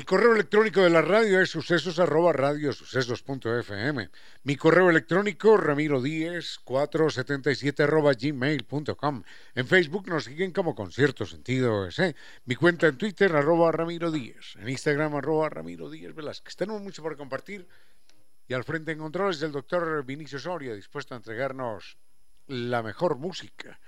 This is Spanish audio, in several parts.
El correo electrónico de la radio es sucesos arroba. Mi correo electrónico ramiro díez 477 arroba gmail.com. En Facebook nos siguen como Concierto Sentido. Mi cuenta en Twitter arroba ramiro díez. En Instagram arroba ramiro díez Velázquez. Tenemos mucho por compartir. Y al frente en controles del doctor Vinicio Soria, dispuesto a entregarnos la mejor música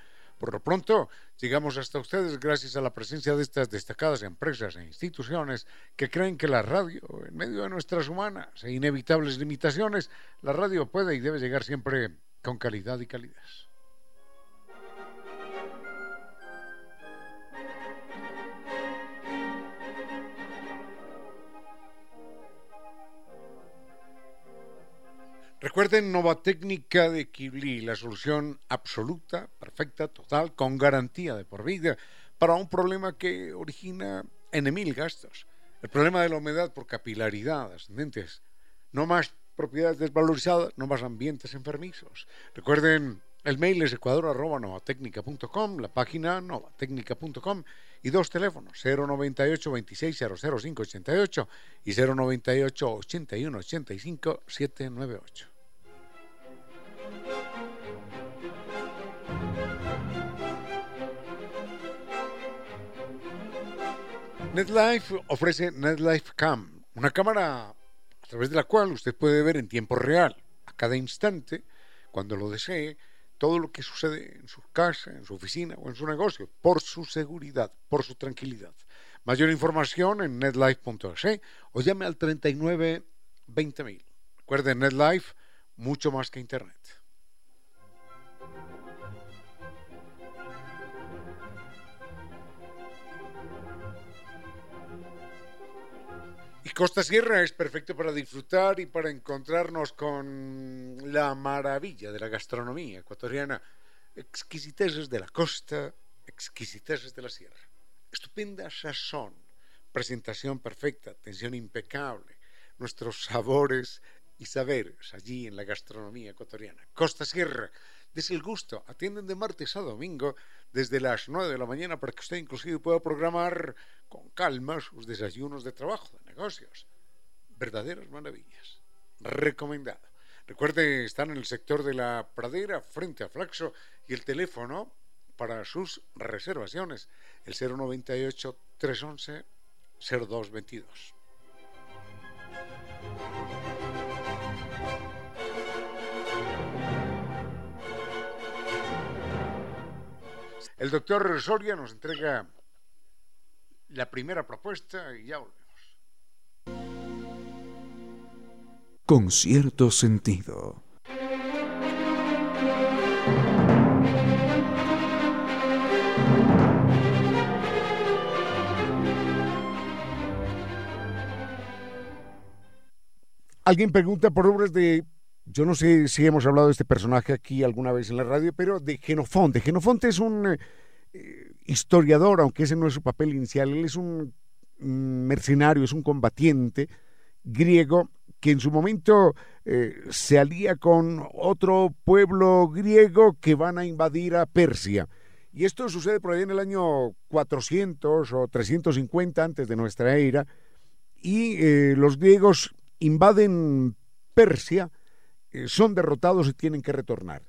por lo pronto, llegamos hasta ustedes gracias a la presencia de estas destacadas empresas e instituciones que creen que la radio, en medio de nuestras humanas e inevitables limitaciones, la radio puede y debe llegar siempre con calidad y calidez. Recuerden Nova Técnica de Kibli, la solución absoluta, perfecta, total, con garantía de por vida para un problema que origina en mil gastos. El problema de la humedad por capilaridad ascendentes. No más propiedades desvalorizadas, no más ambientes enfermizos. Recuerden, el mail es ecuador.novatecnica.com, la página novatecnica.com y dos teléfonos, 098 26 00588 y 098 81 85 798. NetLife ofrece NetLife Cam, una cámara a través de la cual usted puede ver en tiempo real, a cada instante, cuando lo desee, todo lo que sucede en su casa, en su oficina o en su negocio, por su seguridad, por su tranquilidad. Mayor información en netlife.es o llame al 39 20000. Recuerde, NetLife, mucho más que Internet. Costa Sierra es perfecto para disfrutar y para encontrarnos con la maravilla de la gastronomía ecuatoriana, exquisiteces de la costa, exquisiteces de la sierra, estupenda sazón, presentación perfecta, atención impecable, nuestros sabores y saberes allí en la gastronomía ecuatoriana. Costa Sierra, desde el gusto, atienden de martes a domingo desde las 9 de la mañana para que usted inclusive pueda programar con calma sus desayunos de trabajo, de negocios. Verdaderas maravillas. Recomendado. Recuerde, están en el sector de la pradera, frente a Flaxo, y el teléfono para sus reservaciones, el 098 El doctor Soria nos entrega la primera propuesta y ya volvemos. Con cierto sentido. Alguien pregunta por obras de yo no sé si hemos hablado de este personaje aquí alguna vez en la radio, pero de Genofonte. Genofonte es un eh, historiador, aunque ese no es su papel inicial, él es un mercenario, es un combatiente griego que en su momento eh, se alía con otro pueblo griego que van a invadir a Persia. Y esto sucede por ahí en el año 400 o 350 antes de nuestra era, y eh, los griegos invaden Persia, eh, son derrotados y tienen que retornar.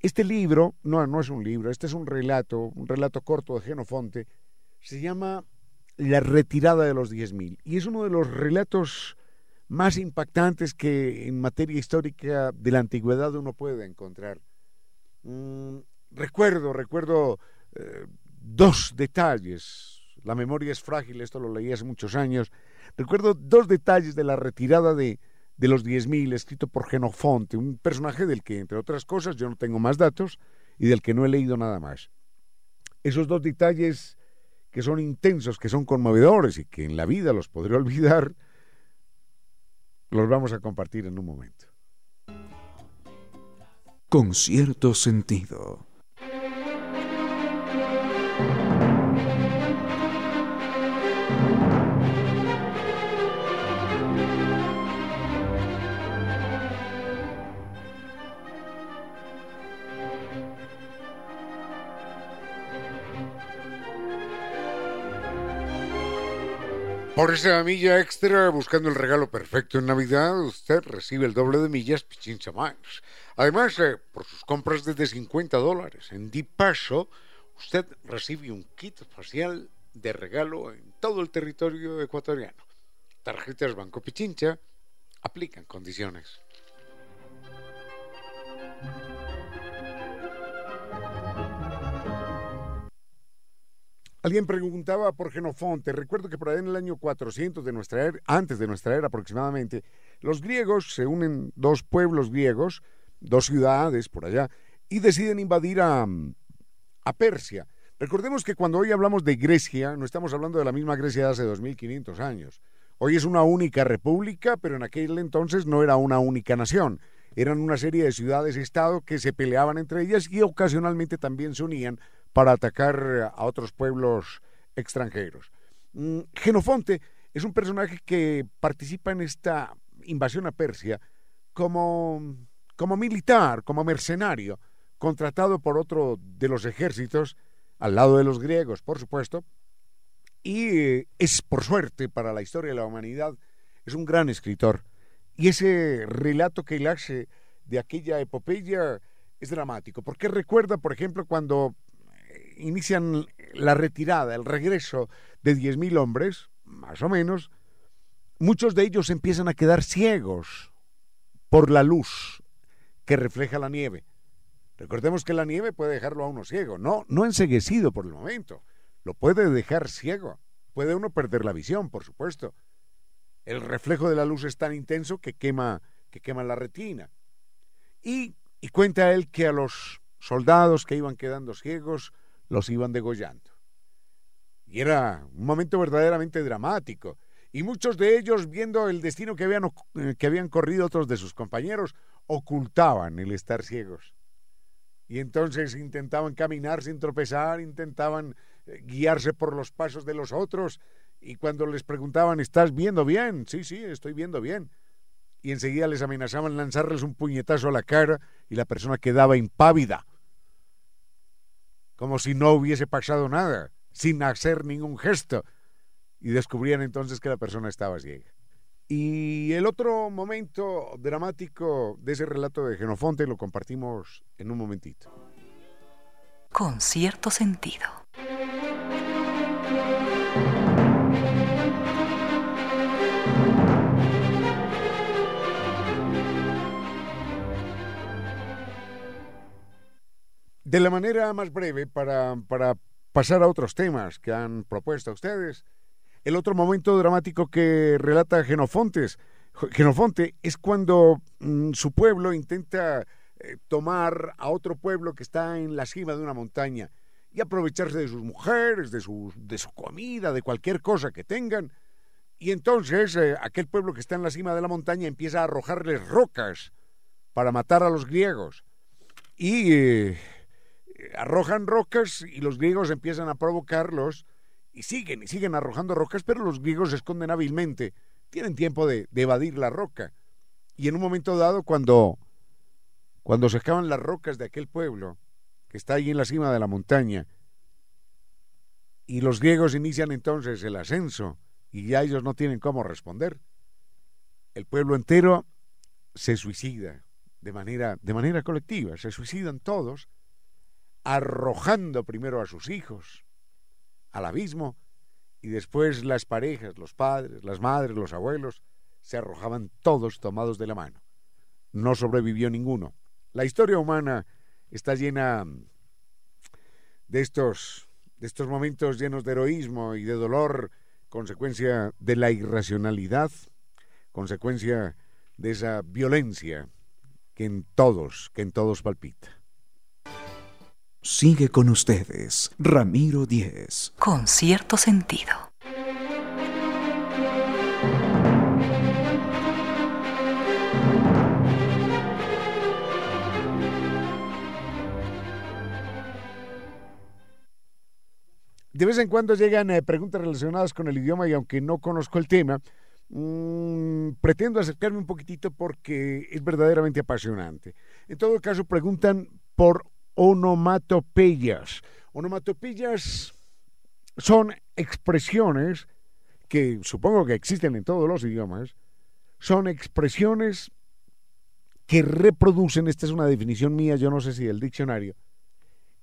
Este libro, no, no es un libro, este es un relato, un relato corto de Genofonte, se llama La retirada de los 10.000 y es uno de los relatos más impactantes que en materia histórica de la antigüedad uno puede encontrar. Mm, recuerdo, recuerdo eh, dos detalles. La memoria es frágil, esto lo leí hace muchos años. Recuerdo dos detalles de la retirada de, de los 10.000, escrito por Genofonte, un personaje del que, entre otras cosas, yo no tengo más datos y del que no he leído nada más. Esos dos detalles que son intensos, que son conmovedores y que en la vida los podré olvidar, los vamos a compartir en un momento. Con cierto sentido. Por esa milla extra, buscando el regalo perfecto en Navidad, usted recibe el doble de millas Pichincha Miles. Además, eh, por sus compras desde 50 dólares en Dipaso, usted recibe un kit facial de regalo en todo el territorio ecuatoriano. Tarjetas Banco Pichincha aplican condiciones. Alguien preguntaba por Genofonte. Recuerdo que por ahí en el año 400 de nuestra era, antes de nuestra era aproximadamente, los griegos se unen dos pueblos griegos, dos ciudades por allá, y deciden invadir a, a Persia. Recordemos que cuando hoy hablamos de Grecia, no estamos hablando de la misma Grecia de hace 2500 años. Hoy es una única república, pero en aquel entonces no era una única nación. Eran una serie de ciudades-estado que se peleaban entre ellas y ocasionalmente también se unían para atacar a otros pueblos extranjeros. Mm, Genofonte es un personaje que participa en esta invasión a Persia como, como militar, como mercenario, contratado por otro de los ejércitos, al lado de los griegos, por supuesto, y es, por suerte, para la historia de la humanidad, es un gran escritor. Y ese relato que él hace de aquella epopeya es dramático, porque recuerda, por ejemplo, cuando inician la retirada, el regreso de 10.000 hombres, más o menos, muchos de ellos empiezan a quedar ciegos por la luz que refleja la nieve. Recordemos que la nieve puede dejarlo a uno ciego, no, no enseguecido por el momento, lo puede dejar ciego, puede uno perder la visión, por supuesto. El reflejo de la luz es tan intenso que quema, que quema la retina. Y, y cuenta él que a los soldados que iban quedando ciegos los iban degollando. Y era un momento verdaderamente dramático. Y muchos de ellos, viendo el destino que habían, eh, que habían corrido otros de sus compañeros, ocultaban el estar ciegos. Y entonces intentaban caminar sin tropezar, intentaban eh, guiarse por los pasos de los otros. Y cuando les preguntaban, ¿estás viendo bien? Sí, sí, estoy viendo bien. Y enseguida les amenazaban lanzarles un puñetazo a la cara y la persona quedaba impávida como si no hubiese pasado nada, sin hacer ningún gesto. Y descubrían entonces que la persona estaba ciega. Y el otro momento dramático de ese relato de Genofonte lo compartimos en un momentito. Con cierto sentido. De la manera más breve, para, para pasar a otros temas que han propuesto ustedes, el otro momento dramático que relata Genofontes, Genofonte es cuando mm, su pueblo intenta eh, tomar a otro pueblo que está en la cima de una montaña y aprovecharse de sus mujeres, de su, de su comida, de cualquier cosa que tengan, Y entonces eh, aquel pueblo que está en la cima de la montaña empieza a arrojarles rocas para matar a los griegos. Y eh, arrojan rocas y los griegos empiezan a provocarlos y siguen y siguen arrojando rocas, pero los griegos se esconden hábilmente. Tienen tiempo de, evadir la roca. Y en un momento dado, cuando, cuando se acaban las rocas de aquel pueblo, que está ahí en la cima de la montaña, y los griegos inician entonces el ascenso, y ya ellos no tienen cómo responder, el pueblo entero se suicida de manera, de manera colectiva, se suicidan todos, arrojando primero a sus hijos al abismo, y después las parejas, los padres, las madres, los abuelos, se arrojaban todos tomados de la mano. No sobrevivió ninguno. La historia humana está llena de estos, de estos momentos llenos de heroísmo y de dolor, consecuencia de la irracionalidad, consecuencia de esa violencia que en todos, que en todos palpita. Sigue con ustedes, Ramiro Díez. Con cierto sentido. De vez en cuando llegan eh, preguntas relacionadas con el idioma y aunque no conozco el tema, mmm, pretendo acercarme un poquitito porque es verdaderamente apasionante. En todo caso, preguntan por onomatopeyas. Onomatopeyas son expresiones que supongo que existen en todos los idiomas, son expresiones que reproducen, esta es una definición mía, yo no sé si del diccionario,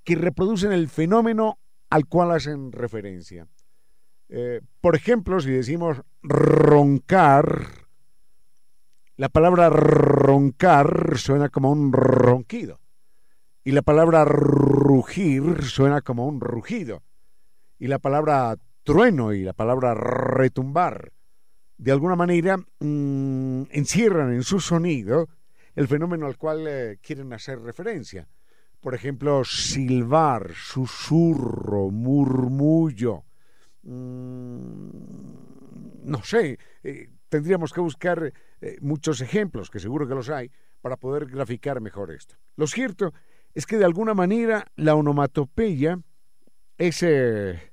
que reproducen el fenómeno al cual hacen referencia. Eh, por ejemplo, si decimos roncar, la palabra roncar suena como un ronquido y la palabra rugir suena como un rugido y la palabra trueno y la palabra retumbar de alguna manera mmm, encierran en su sonido el fenómeno al cual eh, quieren hacer referencia. Por ejemplo, silbar, susurro, murmullo. Mmm, no sé, eh, tendríamos que buscar eh, muchos ejemplos, que seguro que los hay, para poder graficar mejor esto. Lo cierto es que de alguna manera la onomatopeya es eh,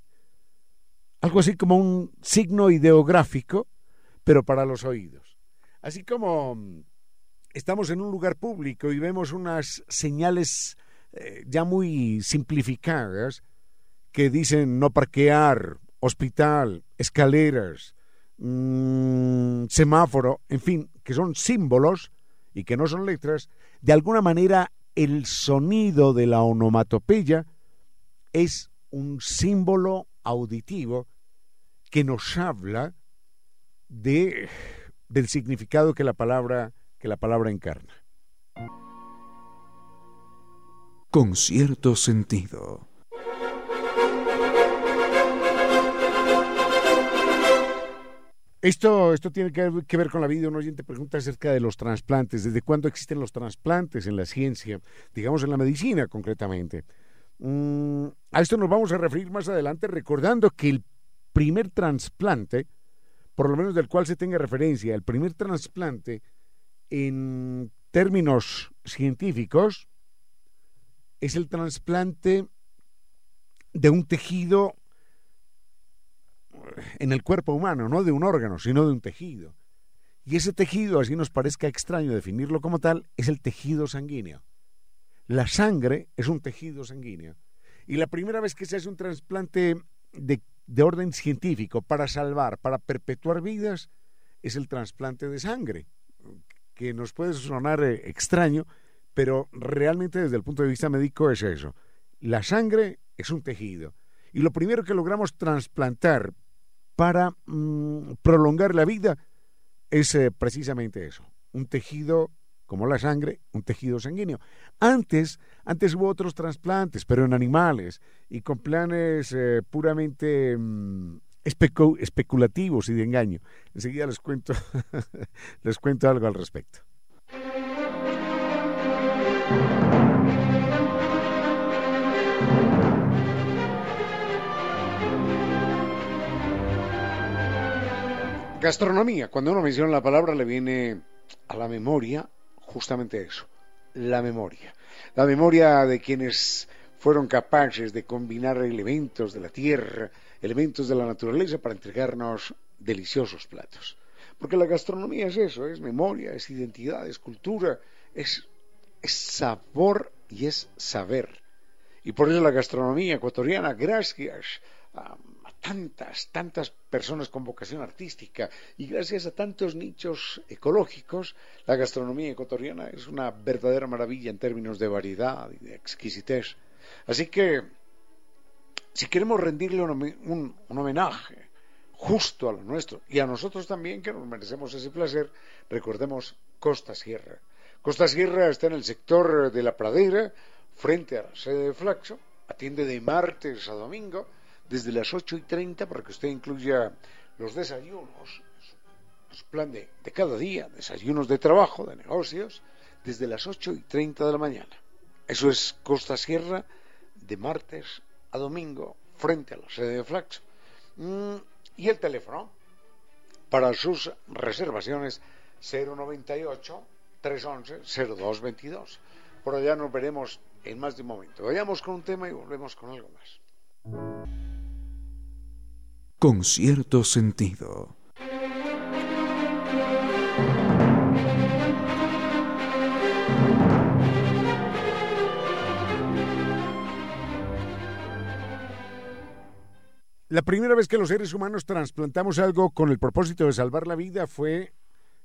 algo así como un signo ideográfico, pero para los oídos. Así como mm, estamos en un lugar público y vemos unas señales eh, ya muy simplificadas que dicen no parquear, hospital, escaleras, mmm, semáforo, en fin, que son símbolos y que no son letras, de alguna manera el sonido de la onomatopeya es un símbolo auditivo que nos habla de, del significado que la palabra, que la palabra encarna. Con cierto sentido. Esto, esto tiene que ver, con la vida. Un oyente pregunta acerca de los trasplantes. ¿Desde cuándo existen los trasplantes en la ciencia? Digamos en la medicina concretamente. Mm, a esto nos vamos a referir más adelante recordando que el primer trasplante, por lo menos del cual se tenga referencia, el primer trasplante en términos científicos es el trasplante de un tejido en el cuerpo humano, no de un órgano, sino de un tejido. Y ese tejido, así nos parezca extraño definirlo como tal, es el tejido sanguíneo. La sangre es un tejido sanguíneo. Y la primera vez que se hace un trasplante de, de orden científico para salvar, para perpetuar vidas, es el trasplante de sangre, que nos puede sonar eh, extraño, pero realmente desde el punto de vista médico es eso. La sangre es un tejido. Y lo primero que logramos trasplantar para mmm, prolongar la vida es eh, precisamente eso, un tejido como la sangre, un tejido sanguíneo. Antes, antes hubo otros trasplantes, pero en animales y con planes eh, puramente especu especulativos y de engaño. Enseguida les cuento, les cuento algo al respecto. Gastronomía, cuando uno menciona la palabra le viene a la memoria justamente eso, la memoria. La memoria de quienes fueron capaces de combinar elementos de la tierra, elementos de la naturaleza para entregarnos deliciosos platos. Porque la gastronomía es eso, es memoria, es identidad, es cultura, es, sabor y es saber. Y por eso la gastronomía ecuatoriana, gracias a, tantas, tantas personas con vocación artística y gracias a tantos nichos ecológicos, la gastronomía ecuatoriana es una verdadera maravilla en términos de variedad y de exquisitez. Así que, si queremos rendirle un, homenaje justo a lo nuestro y a nosotros también, que nos merecemos ese placer, recordemos Costa Sierra. Costa Sierra está en el sector de la pradera, frente a la sede de Flaxo, atiende de martes a domingo, desde las 8 y 30 para que usted incluya los desayunos, su plan de, de, cada día, desayunos de trabajo, de negocios, desde las 8 y 30 de la mañana. Eso es Costa Sierra de martes a domingo frente a la sede de Flax. Mm, y el teléfono para sus reservaciones 098 311 0222. Por allá nos veremos en más de un momento. Vayamos con un tema y volvemos con algo más. Con cierto sentido. La primera vez que los seres humanos trasplantamos algo con el propósito de salvar la vida fue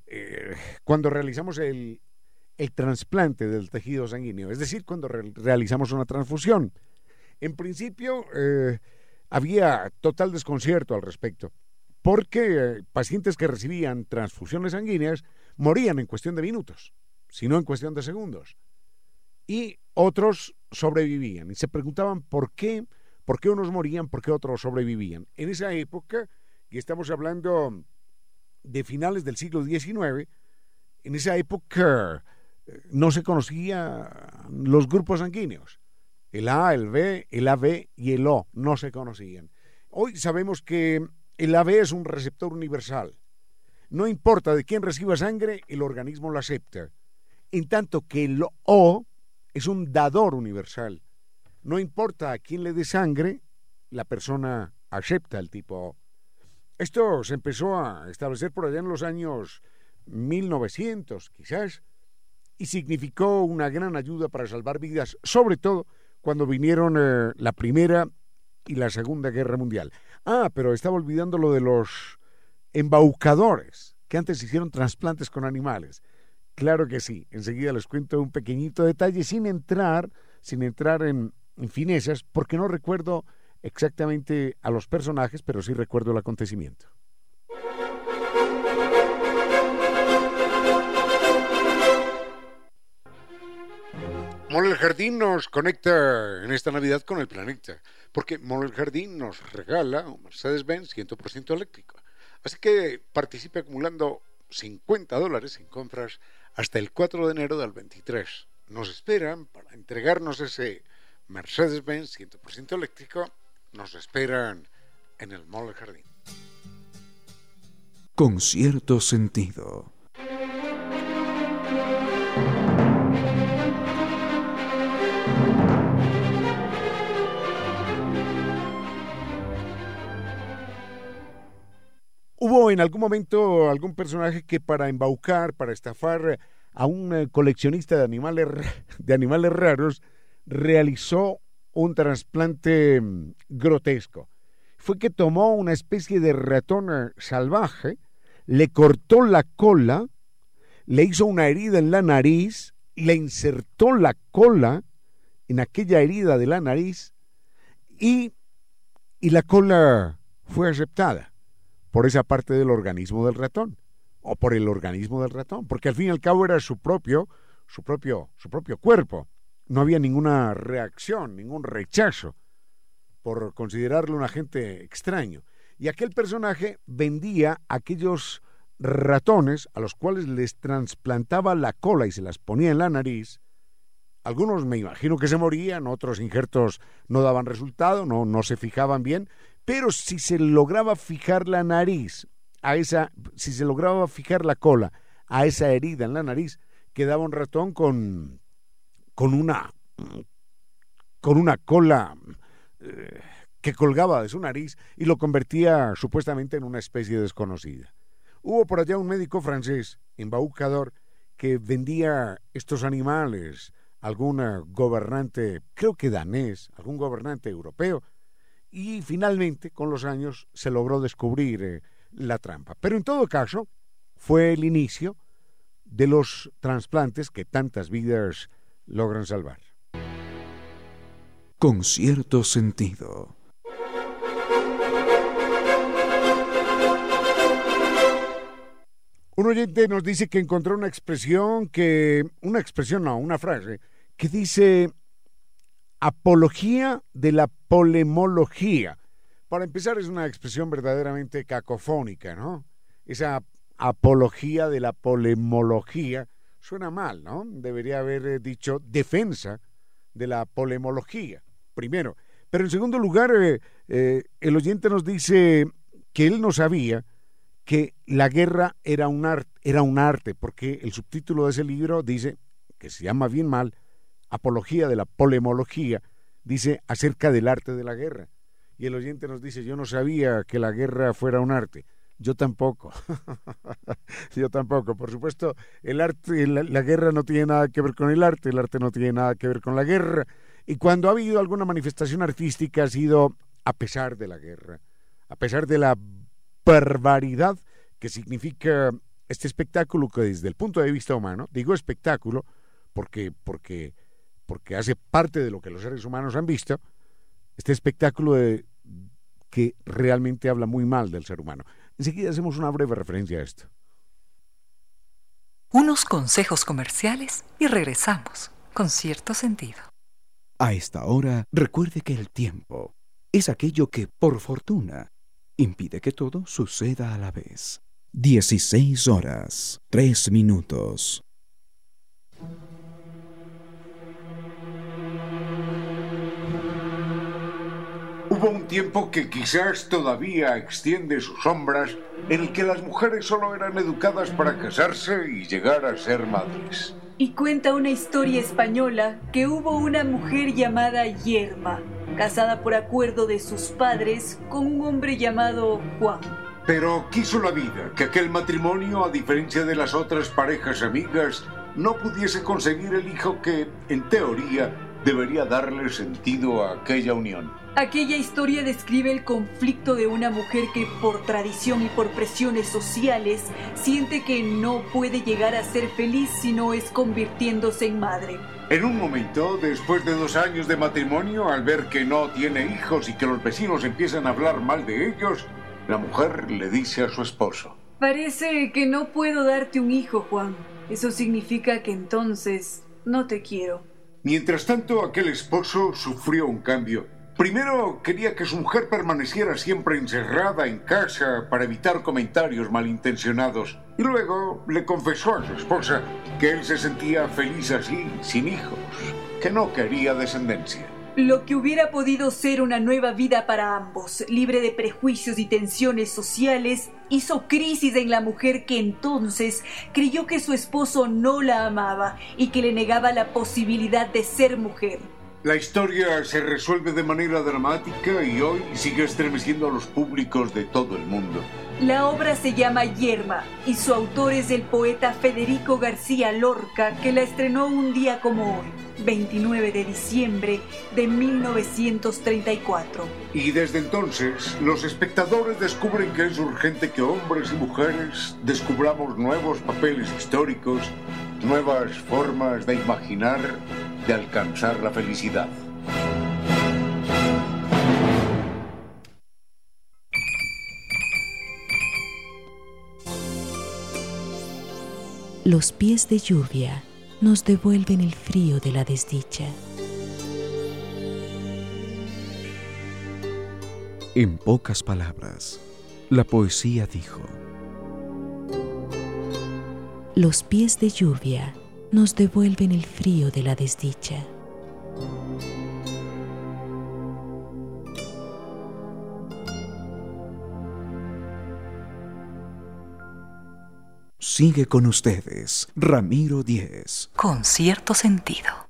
eh, cuando realizamos el, trasplante del tejido sanguíneo, es decir, cuando realizamos una transfusión. En principio eh, había total desconcierto al respecto, porque pacientes que recibían transfusiones sanguíneas morían en cuestión de minutos, sino en cuestión de segundos. Y otros sobrevivían y se preguntaban por qué ¿Por qué unos morían? ¿Por qué otros sobrevivían? En esa época, y estamos hablando de finales del siglo XIX, en esa época eh, no se conocían los grupos sanguíneos. El A, el B, el AB y el O no se conocían. Hoy sabemos que el AB es un receptor universal. No importa de quién reciba sangre, el organismo lo acepta. En tanto que el O es un dador universal. No importa a quién le dé sangre, la persona acepta el tipo Esto se empezó a establecer por allá en los años 1900, quizás, y significó una gran ayuda para salvar vidas, sobre todo cuando vinieron eh, la Primera y la Segunda Guerra Mundial. Ah, pero estaba olvidando lo de los embaucadores, que antes hicieron trasplantes con animales. Claro que sí, enseguida les cuento un pequeñito detalle sin entrar, sin entrar en, en finezas, porque no recuerdo exactamente a los personajes, pero sí recuerdo el acontecimiento. Mole el Jardín nos conecta en esta Navidad con el planeta, porque Mole el Jardín nos regala un Mercedes-Benz 100% eléctrico. Así que participe acumulando 50 dólares en compras hasta el 4 de enero del 23. Nos esperan para entregarnos ese Mercedes-Benz 100% eléctrico nos esperan en el Mall Jardín. Con cierto sentido. Hubo en algún momento algún personaje que para embaucar, para estafar a un eh, coleccionista de animales, de animales raros, realizó un trasplante mm, grotesco. Fue que tomó una especie de ratón eh, salvaje, le cortó la cola, le hizo una herida en la nariz, le insertó la cola en aquella herida de la nariz y, y la cola fue aceptada por esa parte del organismo del ratón o por el organismo del ratón, porque al fin y al cabo era su propio, su propio, su propio cuerpo no había ninguna reacción, ningún rechazo por considerarlo un agente extraño. Y aquel personaje vendía aquellos ratones a los cuales les trasplantaba la cola y se las ponía en la nariz. Algunos me imagino que se morían, otros injertos no daban resultado, no, no se fijaban bien, pero si se lograba fijar la nariz a esa, si se lograba fijar la cola a esa herida en la nariz, quedaba un ratón con, con una, con una cola eh, que colgaba de su nariz y lo convertía supuestamente en una especie desconocida. Hubo por allá un médico francés, embaucador, que vendía estos animales algún gobernante, creo que danés, algún gobernante europeo, y finalmente, con los años, se logró descubrir eh, la trampa. Pero en todo caso, fue el inicio de los trasplantes que tantas vidas logran salvar. Con cierto sentido. Un oyente nos dice que encontró una expresión que, una expresión no, una frase, que dice apología de la polemología. Para empezar, es una expresión verdaderamente cacofónica, ¿no? Esa apología de la polemología suena mal, ¿no? Debería haber eh, dicho defensa de la polemología, primero. Pero en segundo lugar, eh, eh, el oyente nos dice que él no sabía que la guerra era un, era un arte, porque el subtítulo de ese libro dice, que se llama bien mal, Apología de la Polemología, dice acerca del arte de la guerra. Y el oyente nos dice, yo no sabía que la guerra fuera un arte. Yo tampoco. Yo tampoco. Por supuesto, el arte, la, la, guerra no tiene nada que ver con el arte, el arte no tiene nada que ver con la guerra. Y cuando ha habido alguna manifestación artística ha sido a pesar de la guerra, a pesar de la barbaridad que significa este espectáculo que desde el punto de vista humano, digo espectáculo porque, porque, porque hace parte de lo que los seres humanos han visto, este espectáculo de, que realmente habla muy mal del ser humano. Enseguida hacemos una breve referencia a esto. Unos consejos comerciales y regresamos con cierto sentido. A esta hora, recuerde que el tiempo es aquello que, por fortuna, impide que todo suceda a la vez. 16 horas, 3 minutos. Hubo un tiempo que quizás todavía extiende sus sombras en el que las mujeres solo eran educadas para casarse y llegar a ser madres. Y cuenta una historia española que hubo una mujer llamada Yerma, casada por acuerdo de sus padres con un hombre llamado Juan. Pero quiso la vida que aquel matrimonio, a diferencia de las otras parejas amigas, no pudiese conseguir el hijo que, en teoría, debería darle sentido a aquella unión. Aquella historia describe el conflicto de una mujer que por tradición y por presiones sociales siente que no puede llegar a ser feliz si no es convirtiéndose en madre. En un momento, después de dos años de matrimonio, al ver que no tiene hijos y que los vecinos empiezan a hablar mal de ellos, la mujer le dice a su esposo. Parece que no puedo darte un hijo, Juan. Eso significa que entonces no te quiero. Mientras tanto, aquel esposo sufrió un cambio. Primero quería que su mujer permaneciera siempre encerrada en casa para evitar comentarios malintencionados. Y luego le confesó a su esposa que él se sentía feliz así, sin hijos, que no quería descendencia. Lo que hubiera podido ser una nueva vida para ambos, libre de prejuicios y tensiones sociales, hizo crisis en la mujer que entonces creyó que su esposo no la amaba y que le negaba la posibilidad de ser mujer. La historia se resuelve de manera dramática y hoy sigue estremeciendo a los públicos de todo el mundo. La obra se llama Yerma y su autor es el poeta Federico García Lorca, que la estrenó un día como hoy. 29 de diciembre de 1934. Y desde entonces, los espectadores descubren que es urgente que hombres y mujeres descubramos nuevos papeles históricos, nuevas formas de imaginar, de alcanzar la felicidad. Los pies de lluvia nos devuelven el frío de la desdicha. En pocas palabras, la poesía dijo, Los pies de lluvia nos devuelven el frío de la desdicha. Sigue con ustedes, Ramiro Díez. Con cierto sentido.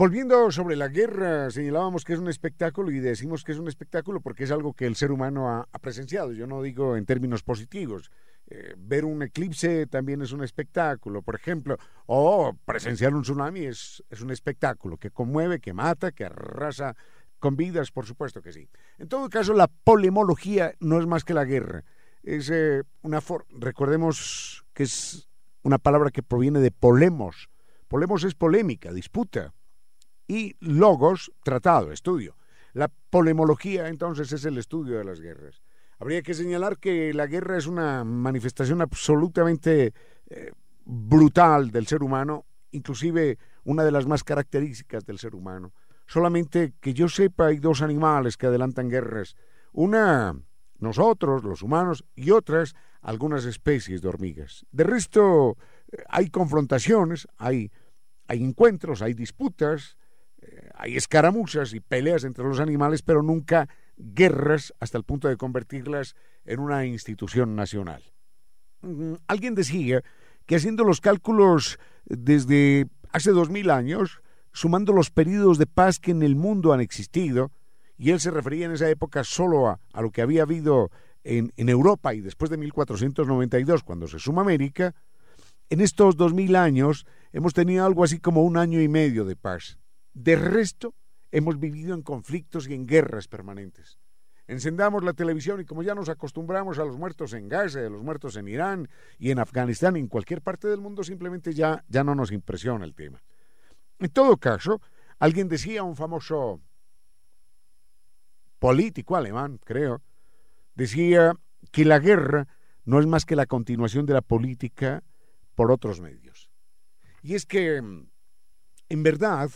Volviendo sobre la guerra, señalábamos que es un espectáculo y decimos que es un espectáculo porque es algo que el ser humano ha, presenciado. Yo no digo en términos positivos. Eh, ver un eclipse también es un espectáculo, por ejemplo, o presenciar un tsunami es, es un espectáculo que conmueve, que mata, que arrasa con vidas, por supuesto que sí. En todo caso, la polemología no es más que la guerra. Es eh, una recordemos que es una palabra que proviene de polemos. Polemos es polémica, disputa y logos, tratado, estudio. La polemología entonces es el estudio de las guerras. Habría que señalar que la guerra es una manifestación absolutamente eh, brutal del ser humano, inclusive una de las más características del ser humano. Solamente que yo sepa hay dos animales que adelantan guerras. Una, nosotros, los humanos, y otras, algunas especies de hormigas. De resto, eh, hay confrontaciones, hay, hay encuentros, hay disputas, hay escaramuzas y peleas entre los animales, pero nunca guerras hasta el punto de convertirlas en una institución nacional. Mm, alguien decía que haciendo los cálculos desde hace dos mil años, sumando los periodos de paz que en el mundo han existido, y él se refería en esa época solo a, lo que había habido en, Europa y después de 1492, cuando se suma América, en estos dos mil años hemos tenido algo así como un año y medio de paz. De resto, hemos vivido en conflictos y en guerras permanentes. Encendamos la televisión y como ya nos acostumbramos a los muertos en Gaza, a los muertos en Irán y en Afganistán, en cualquier parte del mundo, simplemente ya, ya no nos impresiona el tema. En todo caso, alguien decía, un famoso político alemán, creo, decía que la guerra no es más que la continuación de la política por otros medios. Y es que, en verdad,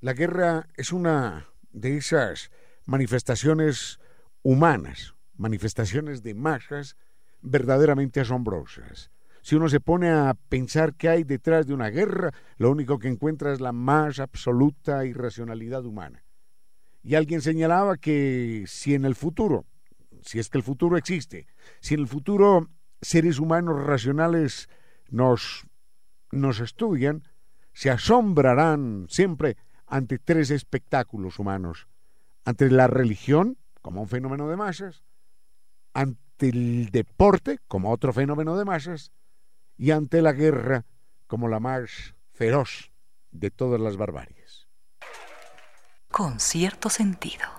la guerra es una de esas manifestaciones humanas, manifestaciones de masas verdaderamente asombrosas. Si uno se pone a pensar qué hay detrás de una guerra, lo único que encuentra es la más absoluta irracionalidad humana. Y alguien señalaba que si en el futuro, si es que el futuro existe, si en el futuro seres humanos racionales nos, nos estudian, se asombrarán siempre ante tres espectáculos humanos, ante la religión como un fenómeno de masas, ante el deporte como otro fenómeno de masas y ante la guerra como la más feroz de todas las barbaries. Con cierto sentido.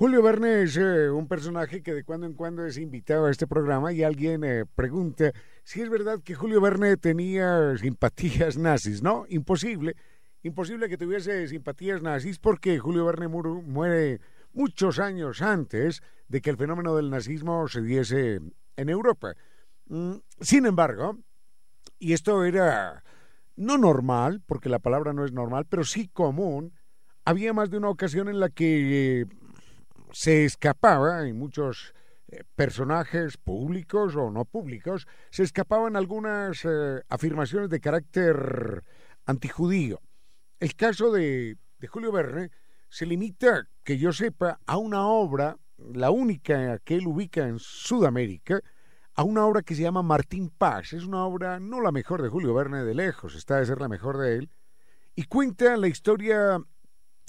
Julio Verne es eh, un personaje que de cuando en cuando es invitado a este programa y alguien eh, pregunta si es verdad que Julio Verne tenía simpatías nazis. No, imposible. Imposible que tuviese simpatías nazis porque Julio Verne muere muchos años antes de que el fenómeno del nazismo se diese en Europa. Mm, sin embargo, y esto era no normal, porque la palabra no es normal, pero sí común, había más de una ocasión en la que se escapaba en muchos eh, personajes públicos o no públicos, se escapaban algunas eh, afirmaciones de carácter antijudío. El caso de, de, Julio Verne se limita, que yo sepa, a una obra, la única que él ubica en Sudamérica, a una obra que se llama Martín Paz. Es una obra no la mejor de Julio Verne de lejos, está de ser la mejor de él, y cuenta la historia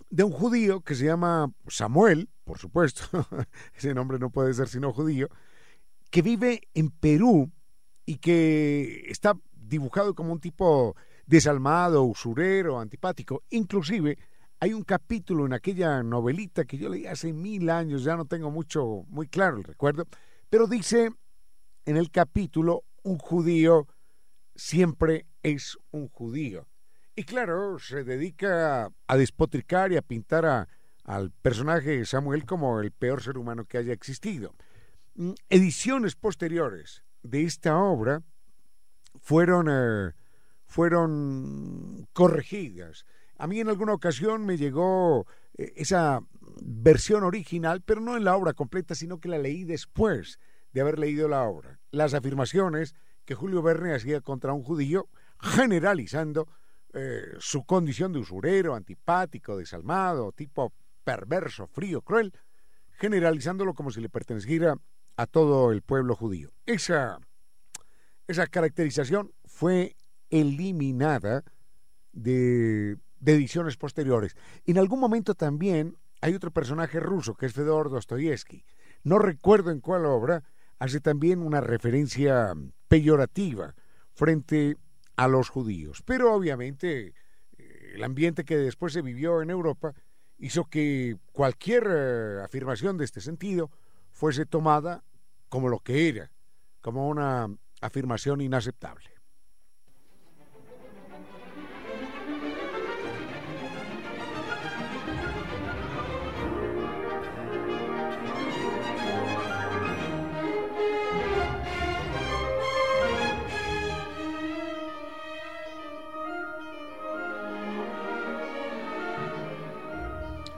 de un judío que se llama Samuel, por supuesto, ese nombre no puede ser sino judío, que vive en Perú y que está dibujado como un tipo desalmado, usurero, antipático. Inclusive hay un capítulo en aquella novelita que yo leí hace mil años, ya no tengo mucho, muy claro el recuerdo, pero dice en el capítulo, un judío siempre es un judío. Y claro, se dedica a despotricar y a pintar a, al personaje Samuel como el peor ser humano que haya existido. Mm, ediciones posteriores de esta obra fueron, eh, fueron corregidas. A mí en alguna ocasión me llegó eh, esa versión original, pero no en la obra completa, sino que la leí después de haber leído la obra. Las afirmaciones que Julio Verne hacía contra un judío, generalizando eh, su condición de usurero, antipático, desalmado, tipo perverso, frío, cruel, generalizándolo como si le perteneciera a todo el pueblo judío. Esa, esa caracterización fue eliminada de, ediciones posteriores. En algún momento también hay otro personaje ruso que es Fedor Dostoyevsky. No recuerdo en cuál obra hace también una referencia peyorativa frente a los judíos. Pero obviamente eh, el ambiente que después se vivió en Europa hizo que cualquier eh, afirmación de este sentido fuese tomada como lo que era, como una afirmación inaceptable.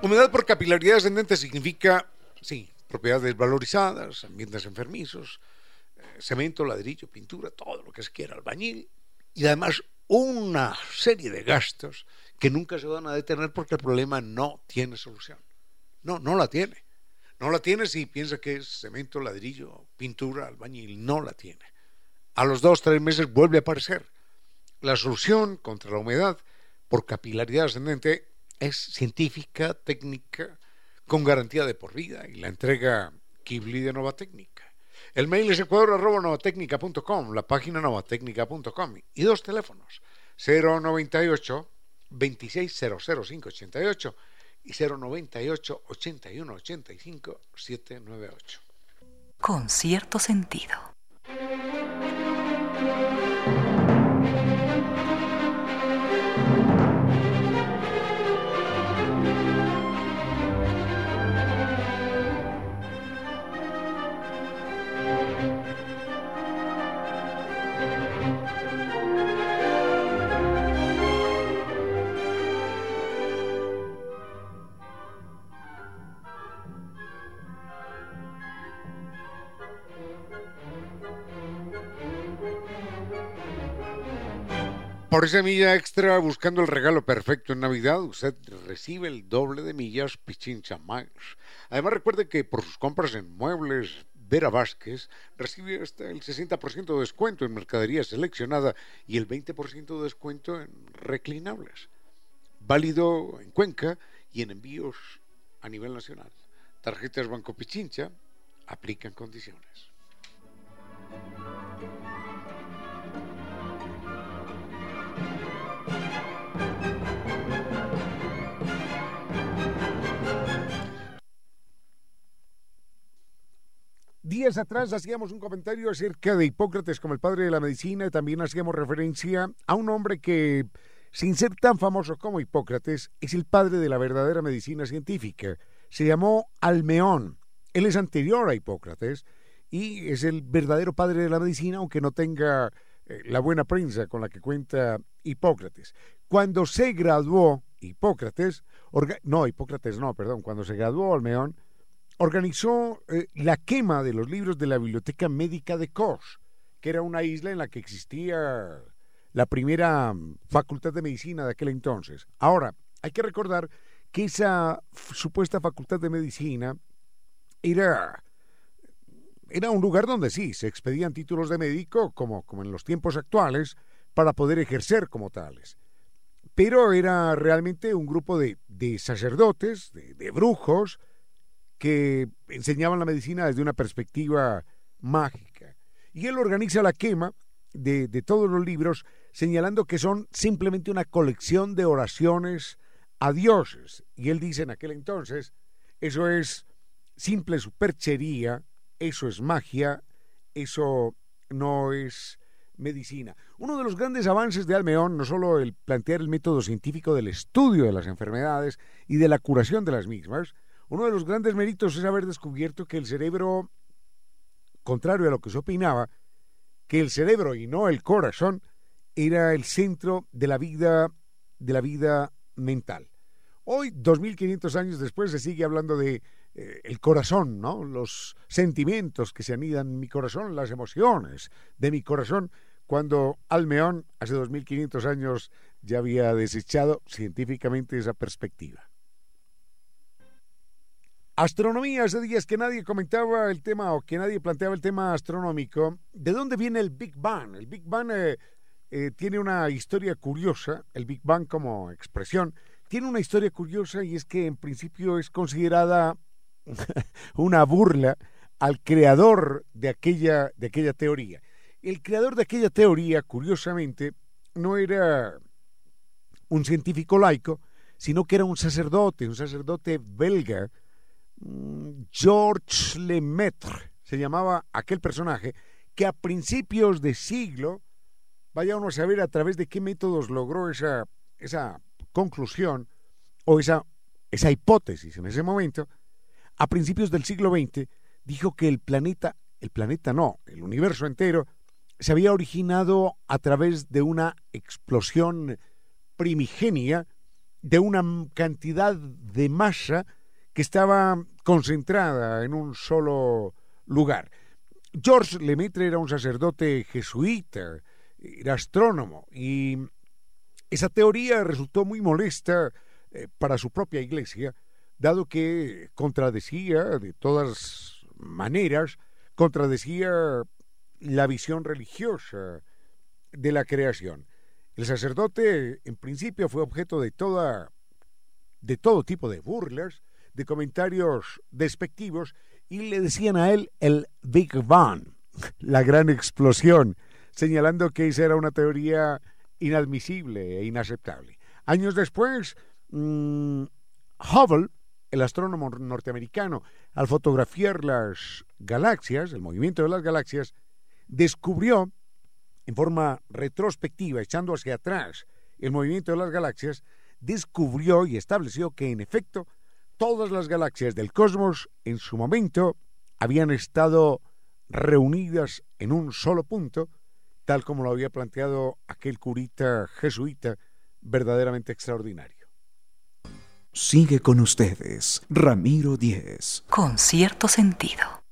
Humedad por capilaridad ascendente significa, sí, propiedades valorizadas, ambientes enfermizos, eh, cemento, ladrillo, pintura, todo lo que se quiera, albañil, y además una serie de gastos que nunca se van a detener porque el problema no tiene solución. No, no la tiene. No la tiene si piensa que es cemento, ladrillo, pintura, albañil. No la tiene. A los dos, tres meses vuelve a aparecer. La solución contra la humedad por capilaridad ascendente es científica, técnica, con garantía de por vida y la entrega Kibli de Nova Técnica. El mail es ecuador.novatecnica.com, la página novatecnica.com y dos teléfonos, 098 2600588 y 098 8185 798. Con cierto sentido. Por esa milla extra, buscando el regalo perfecto en Navidad, usted recibe el doble de millas Pichincha Miles. Además, recuerde que por sus compras en muebles Vera Vázquez recibe hasta el 60% de descuento en mercadería seleccionada y el 20% de descuento en reclinables. Válido en Cuenca y en envíos a nivel nacional. Tarjetas Banco Pichincha aplican condiciones. Días atrás hacíamos un comentario acerca de Hipócrates como el padre de la medicina y también hacíamos referencia a un hombre que, sin ser tan famoso como Hipócrates, es el padre de la verdadera medicina científica. Se llamó Almeón. Él es anterior a Hipócrates y es el verdadero padre de la medicina, aunque no tenga eh, la buena prensa con la que cuenta Hipócrates. Cuando se graduó Hipócrates, no, Hipócrates no, perdón, cuando se graduó Almeón, organizó eh, la quema de los libros de la Biblioteca Médica de Kos, que era una isla en la que existía la primera mm, facultad de medicina de aquel entonces. Ahora, hay que recordar que esa supuesta facultad de medicina era, era un lugar donde sí, se expedían títulos de médico, como, como en los tiempos actuales, para poder ejercer como tales. Pero era realmente un grupo de, de sacerdotes, de brujos, que enseñaban la medicina desde una perspectiva mágica. Y él organiza la quema de, todos los libros, señalando que son simplemente una colección de oraciones a dioses. Y él dice en aquel entonces, eso es simple superchería, eso es magia, eso no es medicina. Uno de los grandes avances de Almeón, no solo el plantear el método científico del estudio de las enfermedades y de la curación de las mismas, uno de los grandes méritos es haber descubierto que el cerebro, contrario a lo que se opinaba, que el cerebro y no el corazón era el centro de la vida de la vida mental. Hoy, 2500 años después, se sigue hablando de eh, el corazón, ¿no? Los sentimientos que se anidan en mi corazón, las emociones de mi corazón, cuando Almeón, hace 2500 años, ya había desechado científicamente esa perspectiva. Astronomía, hace días que nadie comentaba el tema o que nadie planteaba el tema astronómico. ¿De dónde viene el Big Bang? El Big Bang eh, eh, tiene una historia curiosa, el Big Bang como expresión, tiene una historia curiosa y es que en principio es considerada una burla al creador de aquella, de aquella teoría. El creador de aquella teoría, curiosamente, no era un científico laico, sino que era un sacerdote, un sacerdote belga, Georges Lemaitre, se llamaba aquel personaje, que a principios de siglo vaya uno a saber a través de qué métodos logró esa, esa conclusión o esa, esa hipótesis en ese momento, a principios del siglo XX dijo que el planeta, el planeta no, el universo entero, se había originado a través de una explosión primigenia de una cantidad de masa que estaba concentrada en un solo lugar. George Lemaitre era un sacerdote jesuita, era astrónomo y esa teoría resultó muy molesta eh, para su propia iglesia, dado que contradecía de todas maneras, contradecía la visión religiosa de la creación. El sacerdote, en principio, fue objeto de toda de todo tipo de burlas, de comentarios despectivos, y le decían a él el Big Bang, la gran explosión, señalando que esa era una teoría inadmisible e inaceptable. Años después, mmm, Hubble, el astrónomo norteamericano, al fotografiar las galaxias, el movimiento de las galaxias, descubrió en forma retrospectiva, echando hacia atrás el movimiento de las galaxias, descubrió y estableció que en efecto todas las galaxias del cosmos en su momento habían estado reunidas en un solo punto tal como lo había planteado aquel curita jesuita verdaderamente extraordinario. Sigue con ustedes, Ramiro Díez. Con cierto sentido.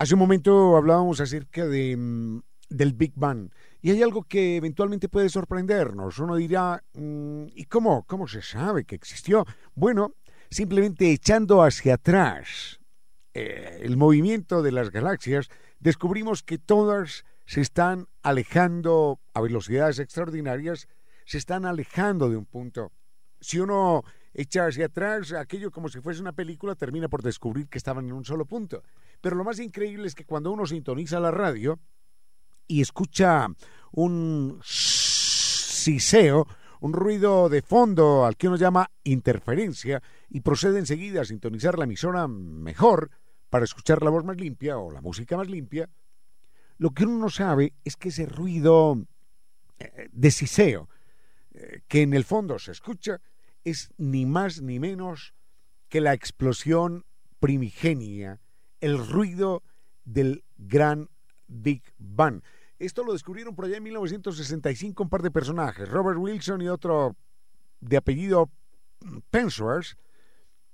Hace un momento hablábamos acerca de, mm, del Big Bang y hay algo que eventualmente puede sorprendernos. Uno dirá, mm, ¿y cómo, cómo se sabe que existió? Bueno, simplemente echando hacia atrás eh, el movimiento de las galaxias, descubrimos que todas se están alejando a velocidades extraordinarias, se están alejando de un punto. Si uno echa hacia atrás, aquello como si fuese una película termina por descubrir que estaban en un solo punto. Pero lo más increíble es que cuando uno sintoniza la radio, y escucha un siseo, un ruido de fondo al que uno llama interferencia y procede enseguida a sintonizar la emisora mejor para escuchar la voz más limpia o la música más limpia, lo que uno no sabe es que ese ruido eh, de siseo eh, que en el fondo se escucha es ni más ni menos que la explosión primigenia, el ruido del gran Big Bang. Esto lo descubrieron por allá en 1965 un par de personajes, Robert Wilson y otro de apellido Pensworth,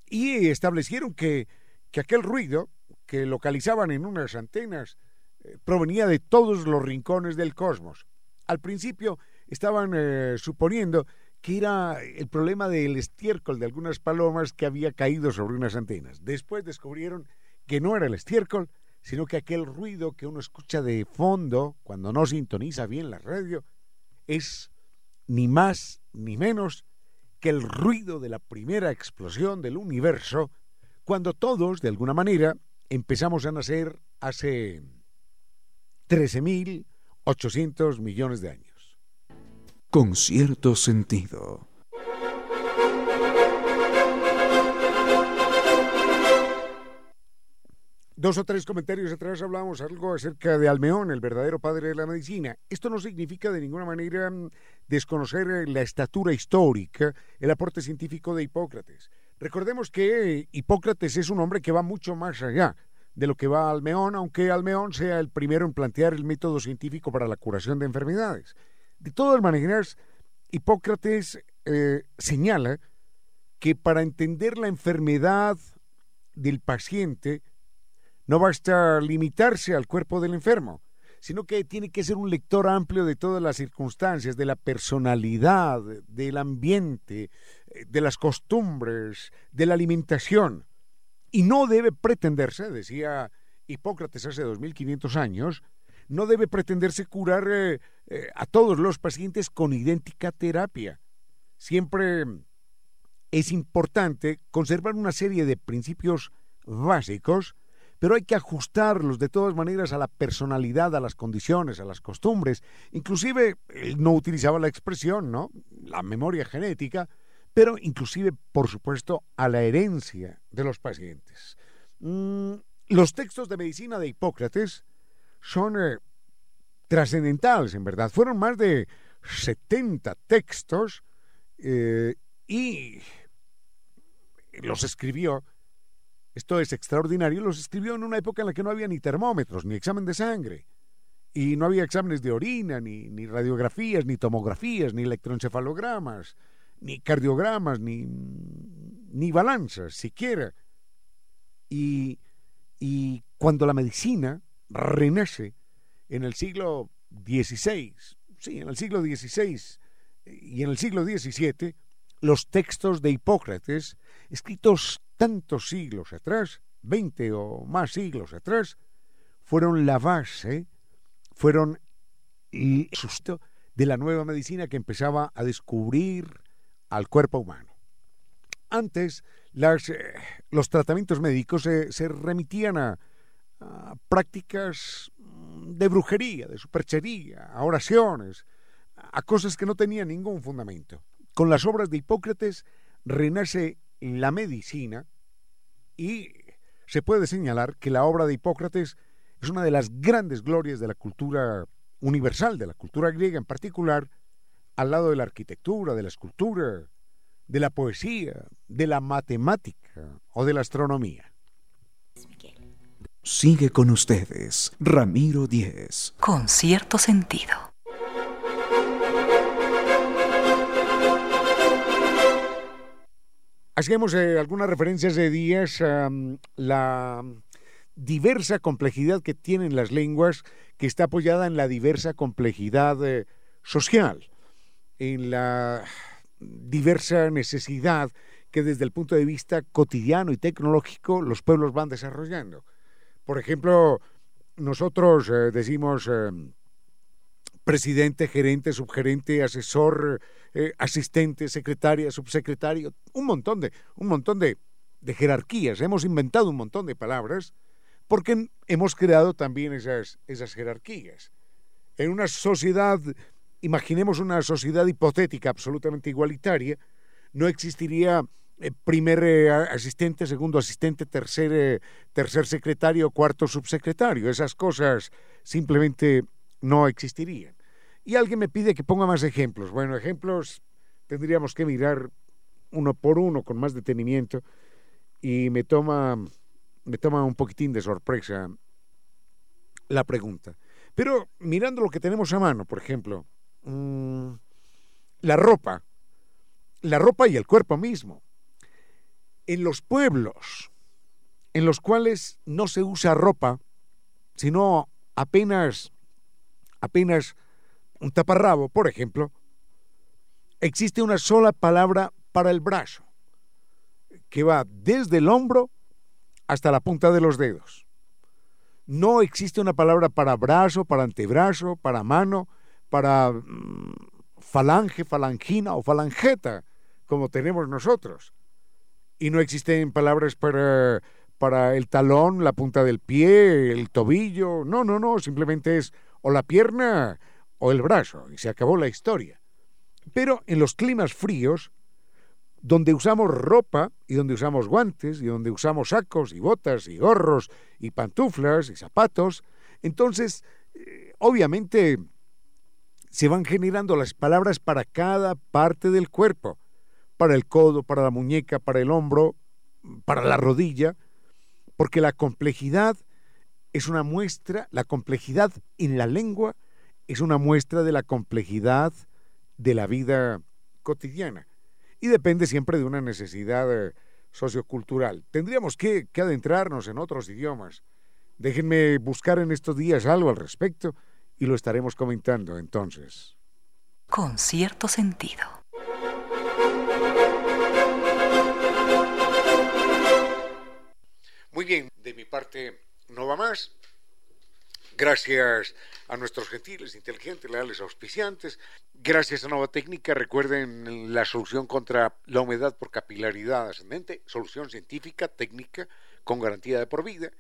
y establecieron que, que aquel ruido que localizaban en unas antenas eh, provenía de todos los rincones del cosmos. Al principio estaban eh, suponiendo que era el problema del estiércol de algunas palomas que había caído sobre unas antenas. Después descubrieron que no era el estiércol, sino que aquel ruido que uno escucha de fondo cuando no sintoniza bien la radio es ni más ni menos que el ruido de la primera explosión del universo cuando todos, de alguna manera, empezamos a nacer hace 13.800 millones de años. Con cierto sentido. Dos o tres comentarios atrás hablábamos algo acerca de Almeón, el verdadero padre de la medicina. Esto no significa de ninguna manera mm, desconocer eh, la estatura histórica, el aporte científico de Hipócrates. Recordemos que Hipócrates es un hombre que va mucho más allá de lo que va Almeón, aunque Almeón sea el primero en plantear el método científico para la curación de enfermedades. De todas maneras, Hipócrates eh, señala que para entender la enfermedad del paciente no basta limitarse al cuerpo del enfermo, sino que tiene que ser un lector amplio de todas las circunstancias, de la personalidad, del ambiente, de las costumbres, de la alimentación. Y no debe pretenderse, decía Hipócrates hace 2500 años, no debe pretenderse curar eh, eh, a todos los pacientes con idéntica terapia. Siempre es importante conservar una serie de principios básicos, pero hay que ajustarlos de todas maneras a la personalidad, a las condiciones, a las costumbres. Inclusive, él no utilizaba la expresión, ¿no? La memoria genética, pero inclusive, por supuesto, a la herencia de los pacientes. Mm, los textos de medicina de Hipócrates son trascendentales, en verdad. Fueron más de 70 textos eh, y los escribió, esto es extraordinario, los escribió en una época en la que no había ni termómetros, ni examen de sangre, y no había exámenes de orina, ni, ni radiografías, ni tomografías, ni electroencefalogramas, ni cardiogramas, ni, ni balanzas siquiera. Y, y cuando la medicina renace en el siglo XVI, sí, en el siglo XVI y en el siglo XVII, los textos de Hipócrates, escritos tantos siglos atrás, veinte o más siglos atrás, fueron la base, fueron el susto de la nueva medicina que empezaba a descubrir al cuerpo humano. Antes, las, eh, los tratamientos médicos se remitían a, prácticas mm, de brujería, de superchería, a oraciones, a cosas que no tenían ningún fundamento. Con las obras de Hipócrates renace la medicina y se puede señalar que la obra de Hipócrates es una de las grandes glorias de la cultura universal, de la cultura griega en particular, al lado de la arquitectura, de la escultura, de la poesía, de la matemática o de la astronomía. Sigue con ustedes, Ramiro Díez. Con cierto sentido. Hacemos eh, algunas referencias de días a la diversa complejidad que tienen las lenguas, que está apoyada en la diversa complejidad eh, social, en la diversa necesidad que desde el punto de vista cotidiano y tecnológico los pueblos van desarrollando. Por ejemplo, nosotros eh, decimos eh, presidente, gerente, subgerente, asesor, eh, asistente, secretaria, subsecretario, un montón de, un montón de, de jerarquías. Hemos inventado un montón de palabras porque hemos creado también esas, esas jerarquías. En una sociedad, imaginemos una sociedad hipotética absolutamente igualitaria, no existiría eh, primer eh, asistente, segundo asistente, tercer, eh, tercer secretario, cuarto subsecretario. Esas cosas simplemente no existirían. Y alguien me pide que ponga más ejemplos. Bueno, ejemplos tendríamos que mirar uno por uno con más detenimiento y me toma, me toma un poquitín de sorpresa la pregunta. Pero mirando lo que tenemos a mano, por ejemplo, mm, la ropa, la ropa y el cuerpo mismo en los pueblos en los cuales no se usa ropa, sino apenas, apenas un taparrabo, por ejemplo, existe una sola palabra para el brazo, que va desde el hombro hasta la punta de los dedos. No existe una palabra para brazo, para antebrazo, para mano, para mm, falange, falangina o falangeta, como tenemos nosotros y no existen palabras para, para el talón, la punta del pie, el tobillo. No, no, no, simplemente es o la pierna o el brazo y se acabó la historia. Pero en los climas fríos, donde usamos ropa y donde usamos guantes y donde usamos sacos y botas y gorros y pantuflas y zapatos, entonces eh, obviamente se van generando las palabras para cada parte del cuerpo para el codo, para la muñeca, para el hombro, para la rodilla, porque la complejidad es una muestra, la complejidad en la lengua es una muestra de la complejidad de la vida cotidiana y depende siempre de una necesidad eh, sociocultural. Tendríamos que, que adentrarnos en otros idiomas. Déjenme buscar en estos días algo al respecto y lo estaremos comentando entonces. Con cierto sentido. Muy bien, de mi parte no va más. Gracias a nuestros gentiles, inteligentes, leales, auspiciantes. Gracias a Nova Técnica, recuerden la solución contra la humedad por capilaridad ascendente, solución científica, técnica, con garantía de por vida.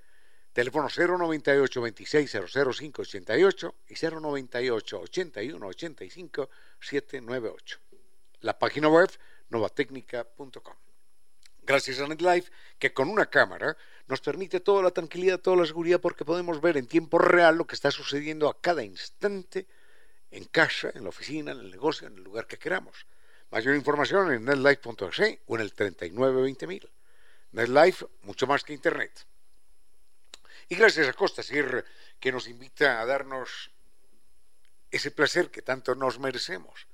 Teléfono 098 26 005 88 y 098 81 85 798. La página web novatecnica.com. Gracias a NetLife, que con una cámara nos permite toda la tranquilidad, toda la seguridad, porque podemos ver en tiempo real lo que está sucediendo a cada instante en casa, en la oficina, en el negocio, en el lugar que queramos. Mayor información en netlife.es o en el 3920.000. NetLife, mucho más que Internet. Y gracias a Costa Sierra, que nos invita a darnos ese placer que tanto nos merecemos,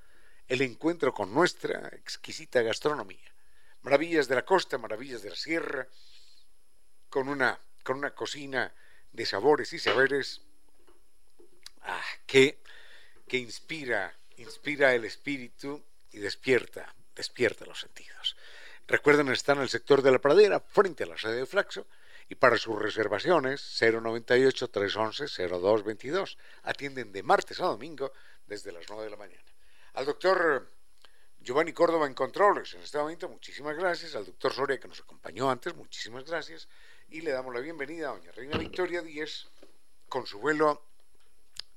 el encuentro con nuestra exquisita gastronomía. Maravillas de la costa, maravillas de la sierra, con una, con una cocina de sabores y saberes ah, que, que inspira, inspira el espíritu y despierta, despierta los sentidos. Recuerden, estar en el sector de la pradera, frente a la sede de Flaxo, y para sus reservaciones 098-311-0222. Atienden de martes a domingo desde las 9 de la mañana. Al doctor Giovanni Córdoba en Controles, en este momento, muchísimas gracias. Al doctor Soria que nos acompañó antes, muchísimas gracias y le damos la bienvenida a doña Reina Victoria Díez con su vuelo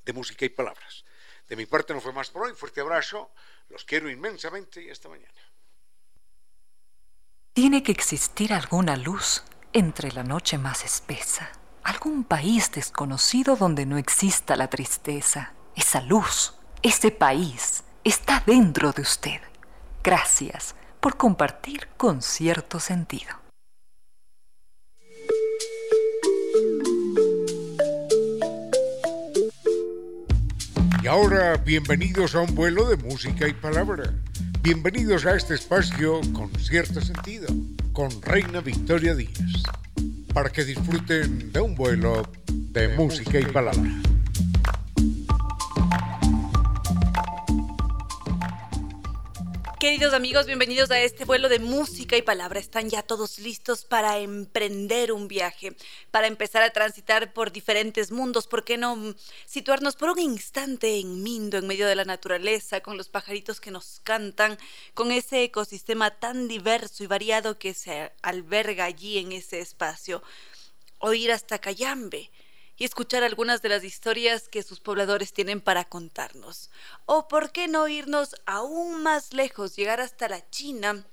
de música y palabras. De mi parte no fue más por hoy, fuerte abrazo, los quiero inmensamente y hasta mañana. Tiene que existir alguna luz entre la noche más espesa, algún país desconocido donde no exista la tristeza. Esa luz, ese país, está dentro de usted. Gracias por compartir con cierto sentido. Y ahora, bienvenidos a un vuelo de música y palabra. Bienvenidos a este espacio con cierto sentido, con Reina Victoria Díaz, para que disfruten de un vuelo de, música y palabra. Queridos amigos, bienvenidos a este vuelo de música y palabra. Están ya todos listos para emprender un viaje, para empezar a transitar por diferentes mundos. ¿Por qué no situarnos por un instante en Mindo, en medio de la naturaleza, con los pajaritos que nos cantan, con ese ecosistema tan diverso y variado que se alberga allí en ese espacio? O ir hasta Cayambe y escuchar algunas de las historias que sus pobladores tienen para contarnos. O por qué no irnos aún más lejos, llegar hasta la China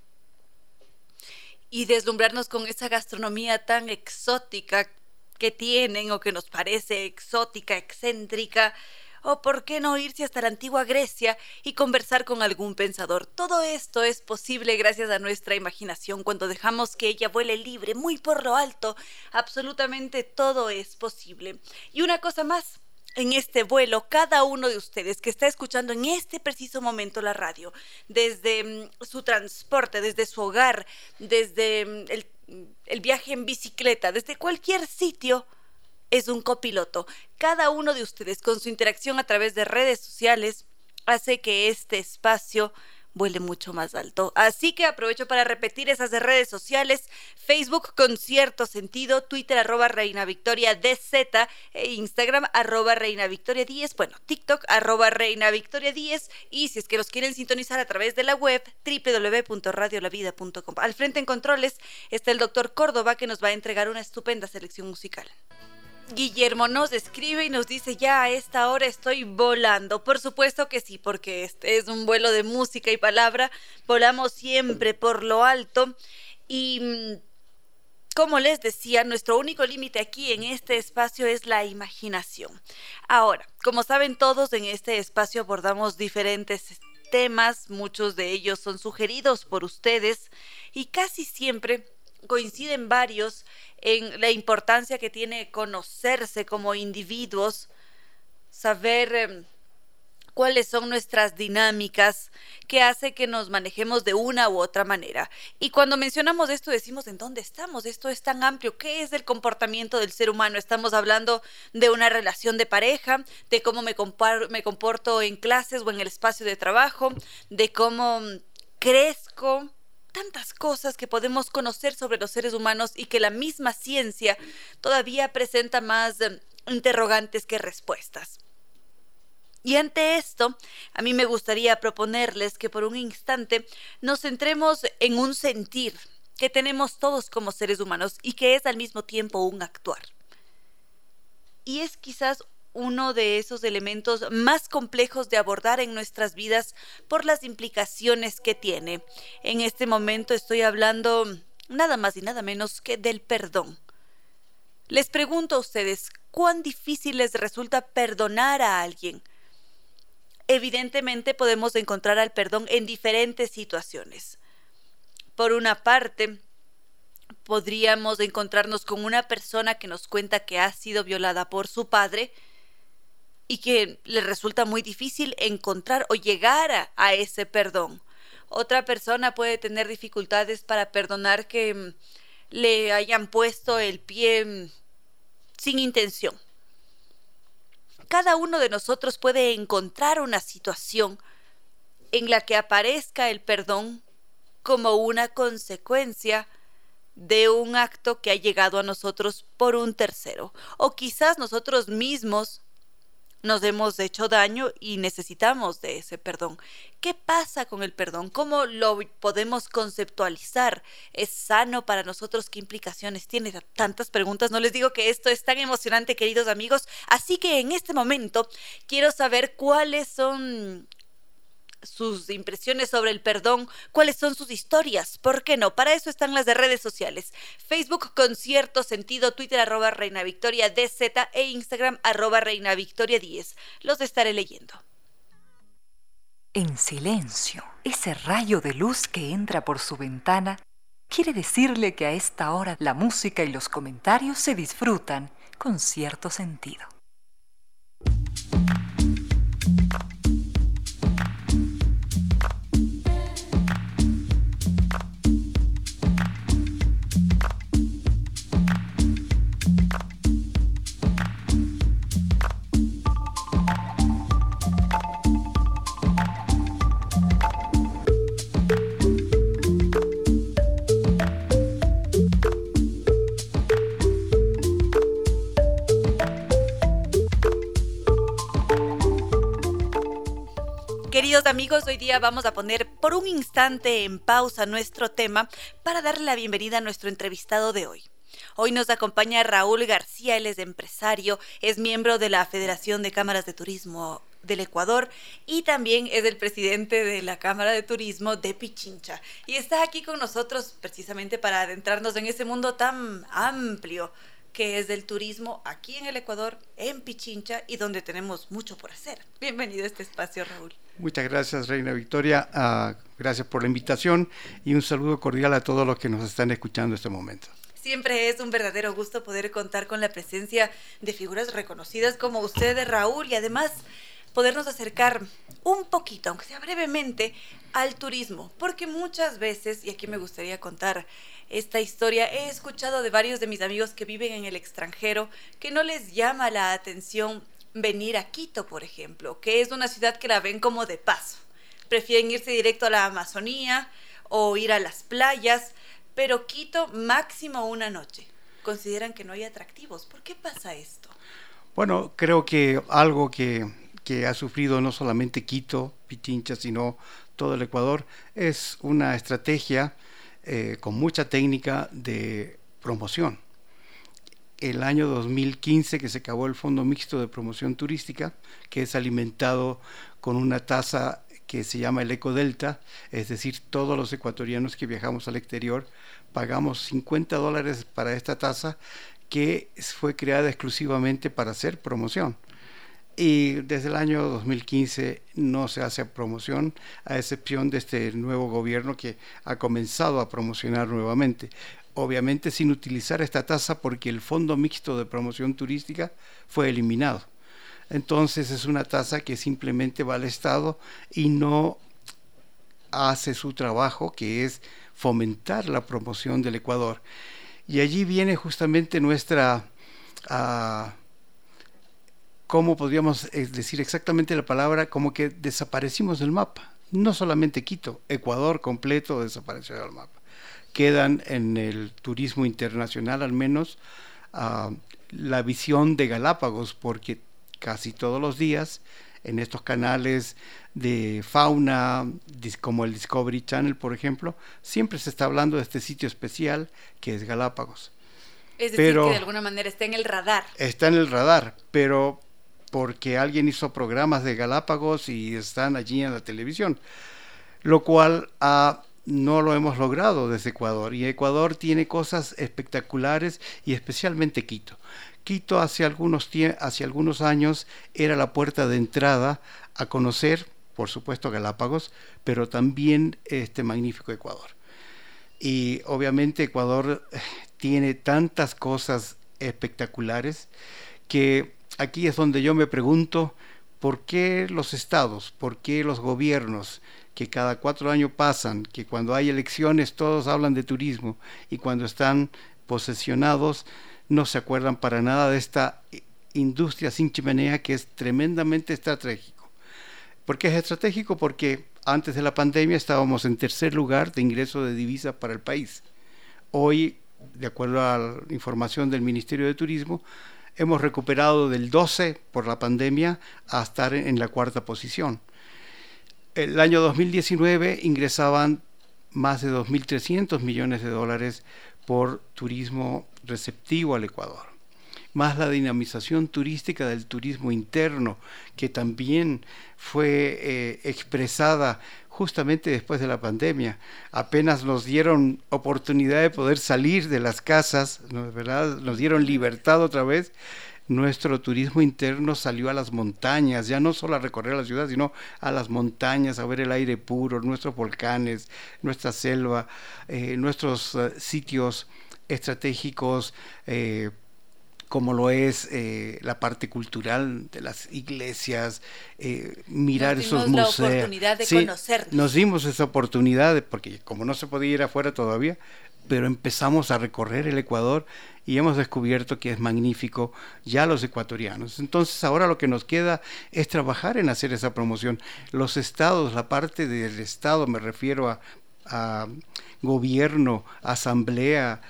y deslumbrarnos con esa gastronomía tan exótica que tienen o que nos parece exótica, excéntrica, o por qué no irse hasta la antigua Grecia y conversar con algún pensador. Todo esto es posible gracias a nuestra imaginación cuando dejamos que ella vuele libre, muy por lo alto. Absolutamente todo es posible. Y una cosa más. En este vuelo, cada uno de ustedes que está escuchando en este preciso momento la radio, desde mm, su transporte, desde su hogar, desde mm, el, el viaje en bicicleta, desde cualquier sitio, es un copiloto. Cada uno de ustedes con su interacción a través de redes sociales hace que este espacio vuele mucho más alto. Así que aprovecho para repetir esas de redes sociales, Facebook con cierto sentido, Twitter arroba Reina Victoria DZ e Instagram arroba Reina Victoria 10, bueno, TikTok arroba Reina Victoria 10 y si es que los quieren sintonizar a través de la web www.radiolavida.com. Al frente en controles está el doctor Córdoba que nos va a entregar una estupenda selección musical. Guillermo nos escribe y nos dice, ya a esta hora estoy volando. Por supuesto que sí, porque este es un vuelo de música y palabra. Volamos siempre por lo alto. Y mm, como les decía, nuestro único límite aquí en este espacio es la imaginación. Ahora, como saben todos, en este espacio abordamos diferentes temas, muchos de ellos son sugeridos por ustedes y casi siempre coinciden varios en la importancia que tiene conocerse como individuos, saber em, cuáles son nuestras dinámicas que hace que nos manejemos de una u otra manera. Y cuando mencionamos esto decimos en dónde estamos, esto es tan amplio, ¿qué es el comportamiento del ser humano? Estamos hablando de una relación de pareja, de cómo me, me comporto en clases o en el espacio de trabajo, de cómo crezco, tantas cosas que podemos conocer sobre los seres humanos y que la misma ciencia todavía presenta más eh, interrogantes que respuestas. Y ante esto, a mí me gustaría proponerles que por un instante nos centremos en un sentir que tenemos todos como seres humanos y que es al mismo tiempo un actuar. Y es quizás uno de esos elementos más complejos de abordar en nuestras vidas por las implicaciones que tiene. En este momento estoy hablando nada más y nada menos que del perdón. Les pregunto a ustedes, ¿cuán difícil les resulta perdonar a alguien? Evidentemente podemos encontrar al perdón en diferentes situaciones. Por una parte, podríamos encontrarnos con una persona que nos cuenta que ha sido violada por su padre, y que le resulta muy difícil encontrar o llegar a, ese perdón. Otra persona puede tener dificultades para perdonar que mm, le hayan puesto el pie mm, sin intención. Cada uno de nosotros puede encontrar una situación en la que aparezca el perdón como una consecuencia de un acto que ha llegado a nosotros por un tercero. O quizás nosotros mismos nos hemos hecho daño y necesitamos de ese perdón. ¿Qué pasa con el perdón? ¿Cómo lo podemos conceptualizar? ¿Es sano para nosotros? ¿Qué implicaciones tiene? Tantas preguntas. No les digo que esto es tan emocionante, queridos amigos. Así que en este momento quiero saber cuáles son sus impresiones sobre el perdón, cuáles son sus historias, ¿por qué no? Para eso están las de redes sociales. Facebook con cierto sentido, Twitter arroba Reina Victoria DZ e Instagram arroba Reina Victoria 10. Los estaré leyendo. En silencio, ese rayo de luz que entra por su ventana quiere decirle que a esta hora la música y los comentarios se disfrutan con cierto sentido. Queridos amigos, hoy día vamos a poner por un instante en pausa nuestro tema para darle la bienvenida a nuestro entrevistado de hoy. Hoy nos acompaña Raúl García, él es empresario, es miembro de la Federación de Cámaras de Turismo del Ecuador y también es el presidente de la Cámara de Turismo de Pichincha. Y está aquí con nosotros precisamente para adentrarnos en ese mundo tan amplio que es del turismo aquí en el Ecuador, en Pichincha y donde tenemos mucho por hacer. Bienvenido a este espacio, Raúl. Muchas gracias, Reina Victoria. Ah, gracias por la invitación y un saludo cordial a todos los que nos están escuchando en este momento. Siempre es un verdadero gusto poder contar con la presencia de figuras reconocidas como usted, Raúl, y además podernos acercar un poquito, aunque sea brevemente, al turismo, porque muchas veces, y aquí me gustaría contar esta historia. He escuchado de varios de mis amigos que viven en el extranjero que no les llama la atención venir a Quito, por ejemplo, que es una ciudad que la ven como de paso. Prefieren irse directo a la Amazonía o ir a las playas, pero Quito máximo una noche. Consideran que no hay atractivos. ¿Por qué pasa esto? Bueno, creo que algo que, que ha sufrido no solamente Quito, Pichincha, sino todo el Ecuador, es una estrategia eh, con mucha técnica de promoción. El año 2015 que se acabó el Fondo Mixto de Promoción Turística, que es alimentado con una tasa que se llama el Ecodelta, es decir, todos los ecuatorianos que viajamos al exterior pagamos 50 dólares para esta tasa que fue creada exclusivamente para hacer promoción y desde el año 2015 no se hace promoción, a excepción de este nuevo gobierno que ha comenzado a promocionar nuevamente. obviamente sin utilizar esta tasa porque el Fondo Mixto de Promoción Turística fue eliminado. Entonces es una tasa que simplemente va al Estado y no hace su trabajo, que es fomentar la promoción del Ecuador. Y allí viene justamente nuestra, uh, ¿cómo podríamos eh, decir exactamente la palabra? Como que desaparecimos del mapa. No solamente Quito, Ecuador completo desapareció del mapa. Quedan en el turismo internacional al menos uh, la visión de Galápagos, porque casi todos los días en estos canales de fauna, como el Discovery Channel, por ejemplo, siempre se está hablando de este sitio especial que es Galápagos. Es decir, que de alguna manera está en el radar. Está en el radar, pero porque alguien hizo programas de Galápagos y están allí en la televisión, lo cual ah, no lo hemos logrado desde Ecuador. Y Ecuador tiene cosas espectaculares y especialmente Quito. Quito hace algunos, años era la puerta de entrada a conocer, por supuesto, Galápagos, pero también este magnífico Ecuador. Y obviamente Ecuador eh, tiene tantas cosas espectaculares que aquí es donde yo me pregunto por qué los estados, por qué los gobiernos que cada cuatro años pasan, que cuando hay elecciones todos hablan de turismo y cuando están posesionados no se acuerdan para nada de esta industria sin chimenea que es tremendamente estratégico. ¿Por qué es estratégico? Porque antes de la pandemia estábamos en tercer lugar de ingreso de divisas para el país. Hoy, de acuerdo a la información del Ministerio de Turismo, hemos recuperado del 12 por la pandemia a estar en la cuarta posición. El año 2019 ingresaban más de 2.300 millones de dólares por turismo receptivo al Ecuador, más la dinamización turística del turismo interno, que también fue eh, expresada justamente después de la pandemia. Apenas nos dieron oportunidad de poder salir de las casas, ¿verdad? nos dieron libertad otra vez. Nuestro turismo interno salió a las montañas, ya no solo a recorrer la ciudad, sino a las montañas, a ver el aire puro, nuestros volcanes, nuestra selva, eh, nuestros eh, sitios estratégicos eh, como lo es eh, la parte cultural de las iglesias, eh, mirar nos esos la museos. oportunidad de conocernos. Nos dimos esa oportunidad, porque como no se podía ir afuera todavía, pero empezamos a recorrer el Ecuador y hemos descubierto que es magnífico ya los ecuatorianos. Entonces ahora lo que nos queda es trabajar en hacer esa promoción. Los estados, la parte del estado, me refiero a, a gobierno, asamblea,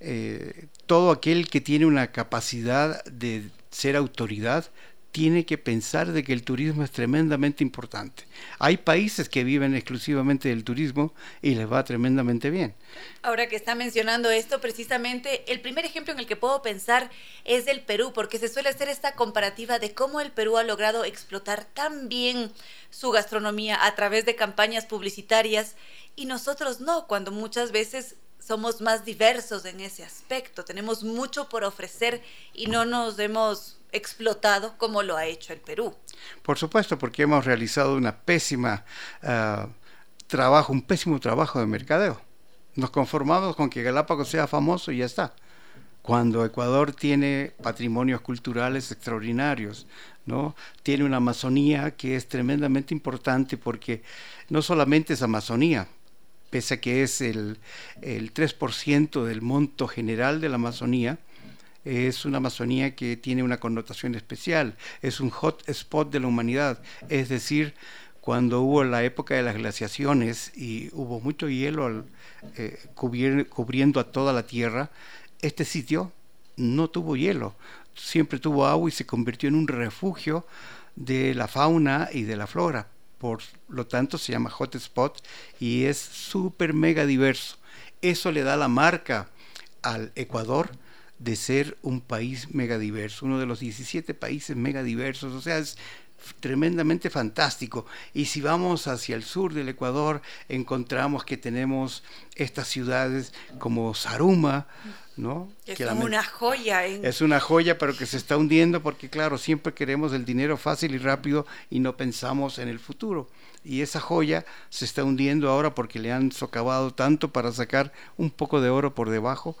eh, todo aquel que tiene una capacidad de ser autoridad tiene que pensar de que el turismo es tremendamente importante. Hay países que viven exclusivamente del turismo y les va tremendamente bien. Ahora que está mencionando esto, precisamente el primer ejemplo en el que puedo pensar es del Perú, porque se suele hacer esta comparativa de cómo el Perú ha logrado explotar tan bien su gastronomía a través de campañas publicitarias y nosotros no, cuando muchas veces somos más diversos en ese aspecto, tenemos mucho por ofrecer y no nos hemos explotado como lo ha hecho el Perú. Por supuesto, porque hemos realizado una pésima uh, trabajo, un pésimo trabajo de mercadeo. Nos conformamos con que Galápagos sea famoso y ya está. Cuando Ecuador tiene patrimonios culturales extraordinarios, ¿no? Tiene una Amazonía que es tremendamente importante porque no solamente es Amazonía, pese a que es el, el 3% del monto general de la Amazonía, es una Amazonía que tiene una connotación especial, es un hot spot de la humanidad, es decir, cuando hubo la época de las glaciaciones y hubo mucho hielo eh, cubriendo a toda la Tierra, este sitio no tuvo hielo, siempre tuvo agua y se convirtió en un refugio de la fauna y de la flora por lo tanto se llama hotspot y es súper mega diverso. Eso le da la marca al Ecuador de ser un país mega diverso, uno de los 17 países mega diversos, o sea, es tremendamente fantástico. Y si vamos hacia el sur del Ecuador, encontramos que tenemos estas ciudades como Saruma, ¿no? Es una joya. Es una joya, pero que se está hundiendo porque, claro, siempre queremos el dinero fácil y rápido y no pensamos en el futuro. Y esa joya se está hundiendo ahora porque le han socavado tanto para sacar un poco de oro por debajo.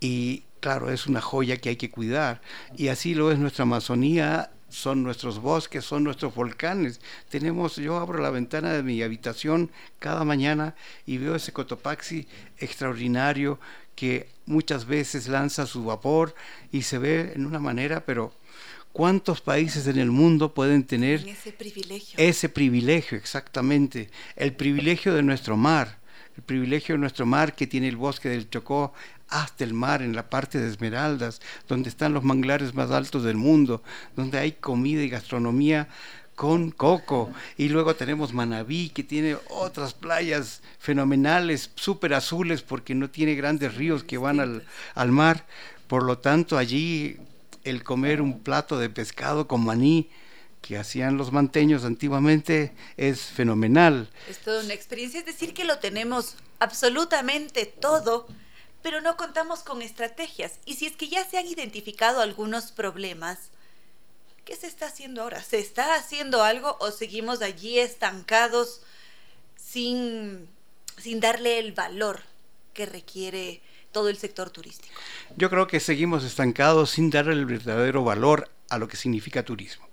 Y claro, es una joya que hay que cuidar. Y así lo es nuestra Amazonía son nuestros bosques, son nuestros volcanes. Tenemos, yo abro la ventana de mi habitación cada mañana y veo ese Cotopaxi extraordinario que muchas veces lanza su vapor y se ve en una manera, pero ¿cuántos países en el mundo pueden tener ese privilegio? Ese privilegio, exactamente. El privilegio de nuestro mar, el privilegio de nuestro mar que tiene el bosque del Chocó hasta el mar, en la parte de Esmeraldas, donde están los manglares más altos del mundo, donde hay comida y gastronomía con coco. Y luego tenemos Manabí, que tiene otras playas fenomenales, súper azules, porque no tiene grandes ríos que van al, al mar. Por lo tanto, allí el comer un plato de pescado con maní, que hacían los manteños antiguamente es fenomenal. Es toda una experiencia, es decir, que lo tenemos absolutamente todo pero no contamos con estrategias. Y si es que ya se han identificado algunos problemas, ¿qué se está haciendo ahora? ¿Se está haciendo algo o seguimos allí estancados sin, sin darle el valor que requiere todo el sector turístico? Yo creo que seguimos estancados sin darle el verdadero valor a lo que significa turismo.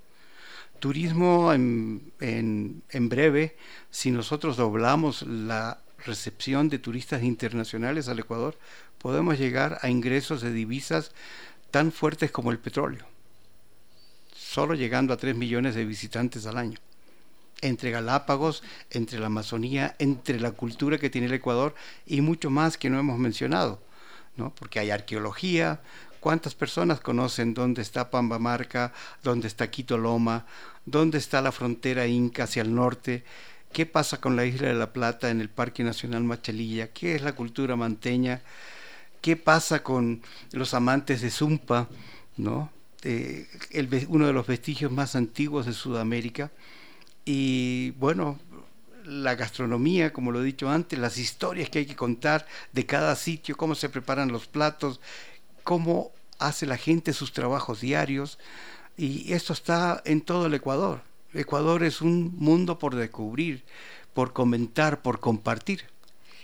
Turismo en, en, en breve, si nosotros doblamos la recepción de turistas internacionales al Ecuador, podemos llegar a ingresos de divisas tan fuertes como el petróleo, solo llegando a 3 millones de visitantes al año. Entre Galápagos, entre la Amazonía, entre la cultura que tiene el Ecuador y mucho más que no hemos mencionado, ¿no? porque hay arqueología, ¿Cuántas personas conocen dónde está Pambamarca, dónde está Quito Loma, dónde está la frontera inca hacia el norte? ¿Qué pasa con la isla de la Plata en el Parque Nacional Machalilla? ¿Qué es la cultura manteña? ¿Qué pasa con los amantes de Zumpa? ¿no? Eh, uno de los vestigios más antiguos de Sudamérica. Y bueno, la gastronomía, como lo he dicho antes, las historias que hay que contar de cada sitio, cómo se preparan los platos, cómo hace la gente sus trabajos diarios. Y esto está en todo el Ecuador. Ecuador es un mundo por descubrir, por comentar, por compartir.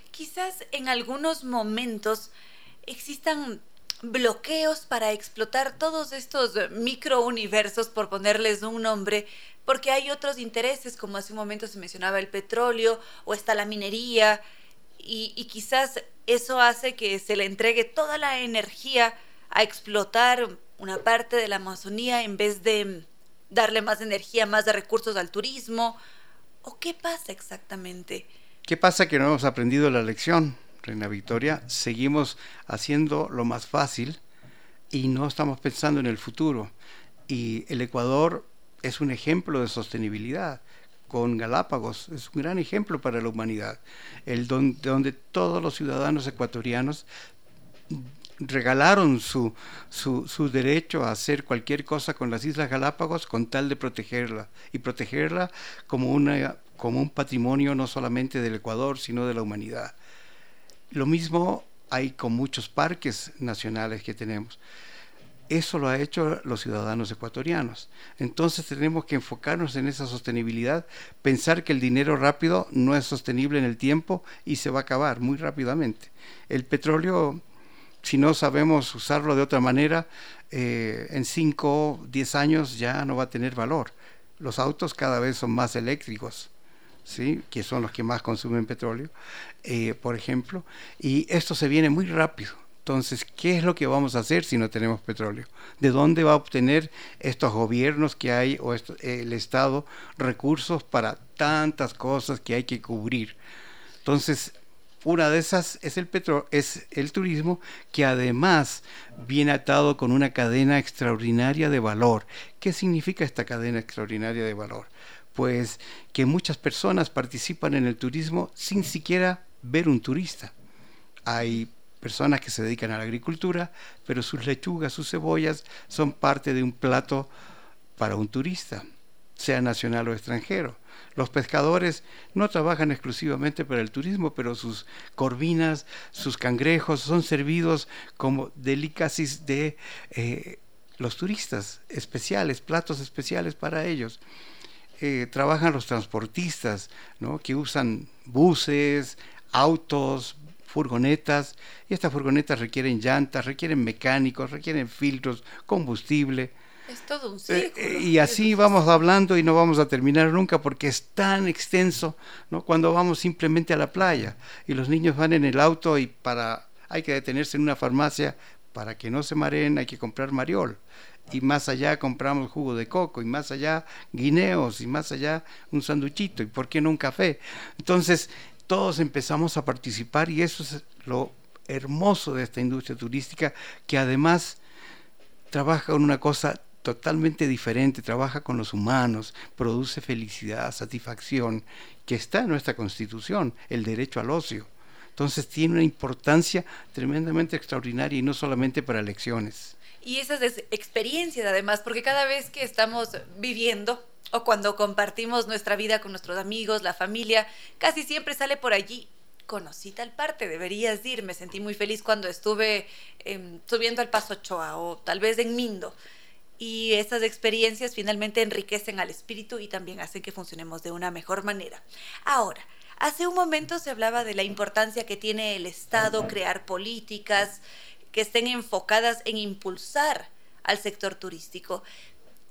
Quizás en algunos momentos existan bloqueos para explotar todos estos microuniversos, por ponerles un nombre, porque hay otros intereses, como hace un momento se mencionaba el petróleo o está la minería, y, y quizás eso hace que se le entregue toda la energía a explotar una parte de la Amazonía en vez de darle más energía, más recursos al turismo? ¿O qué pasa exactamente? ¿Qué pasa que no hemos aprendido la lección, Reina Victoria? Seguimos haciendo lo más fácil y no estamos pensando en el futuro. Y el Ecuador es un ejemplo de sostenibilidad con Galápagos, es un gran ejemplo para la humanidad, el donde, todos los ciudadanos ecuatorianos regalaron su, su, derecho a hacer cualquier cosa con las Islas Galápagos con tal de protegerla y protegerla como, una, como un patrimonio no solamente del Ecuador, sino de la humanidad. Lo mismo hay con muchos parques nacionales que tenemos. Eso lo ha hecho los ciudadanos ecuatorianos. Entonces tenemos que enfocarnos en esa sostenibilidad, pensar que el dinero rápido no es sostenible en el tiempo y se va a acabar muy rápidamente. El petróleo si no sabemos usarlo de otra manera, eh, en 5, 10 años ya no va a tener valor. Los autos cada vez son más eléctricos, ¿sí? que son los que más consumen petróleo, eh, por ejemplo, y esto se viene muy rápido. Entonces, ¿qué es lo que vamos a hacer si no tenemos petróleo? ¿De dónde va a obtener estos gobiernos que hay o el Estado recursos para tantas cosas que hay que cubrir? Entonces, una de esas es el petro es el turismo que además viene atado con una cadena extraordinaria de valor. ¿Qué significa esta cadena extraordinaria de valor? Pues que muchas personas participan en el turismo sin siquiera ver un turista. Hay personas que se dedican a la agricultura, pero sus lechugas, sus cebollas son parte de un plato para un turista. sea nacional o extranjero. Los pescadores no trabajan exclusivamente para el turismo, pero sus corvinas, sus cangrejos son servidos como delicacies de eh, los turistas especiales, platos especiales para ellos. Eh, trabajan los transportistas, ¿no? que usan buses, autos, furgonetas, y estas furgonetas requieren llantas, requieren mecánicos, requieren filtros, combustible. Es todo un eh, círculo. y así vamos hablando y no vamos a terminar nunca porque es tan extenso, ¿no? Cuando vamos simplemente a la playa y los niños van en el auto y para hay que detenerse en una farmacia para que no se mareen hay que comprar mariol y más allá compramos jugo de coco y más allá guineos y más allá un sanduchito y por qué no un café. Entonces todos empezamos a participar y eso es lo hermoso de esta industria turística que además trabaja con una cosa totalmente diferente, trabaja con los humanos, produce felicidad, satisfacción, que está en nuestra constitución, el derecho al ocio. Entonces tiene una importancia tremendamente extraordinaria y no solamente para elecciones. Y esas experiencias además, porque cada vez que estamos viviendo o cuando compartimos nuestra vida con nuestros amigos, la familia, casi siempre sale por allí conocí tal parte, deberías ir, me sentí muy feliz cuando estuve em, subiendo al Paso Ochoa o tal vez en Mindo y esas experiencias finalmente enriquecen al espíritu y también hacen que funcionemos de una mejor manera. Ahora, hace un momento se hablaba de la importancia que tiene el Estado crear políticas que estén enfocadas en impulsar al sector turístico.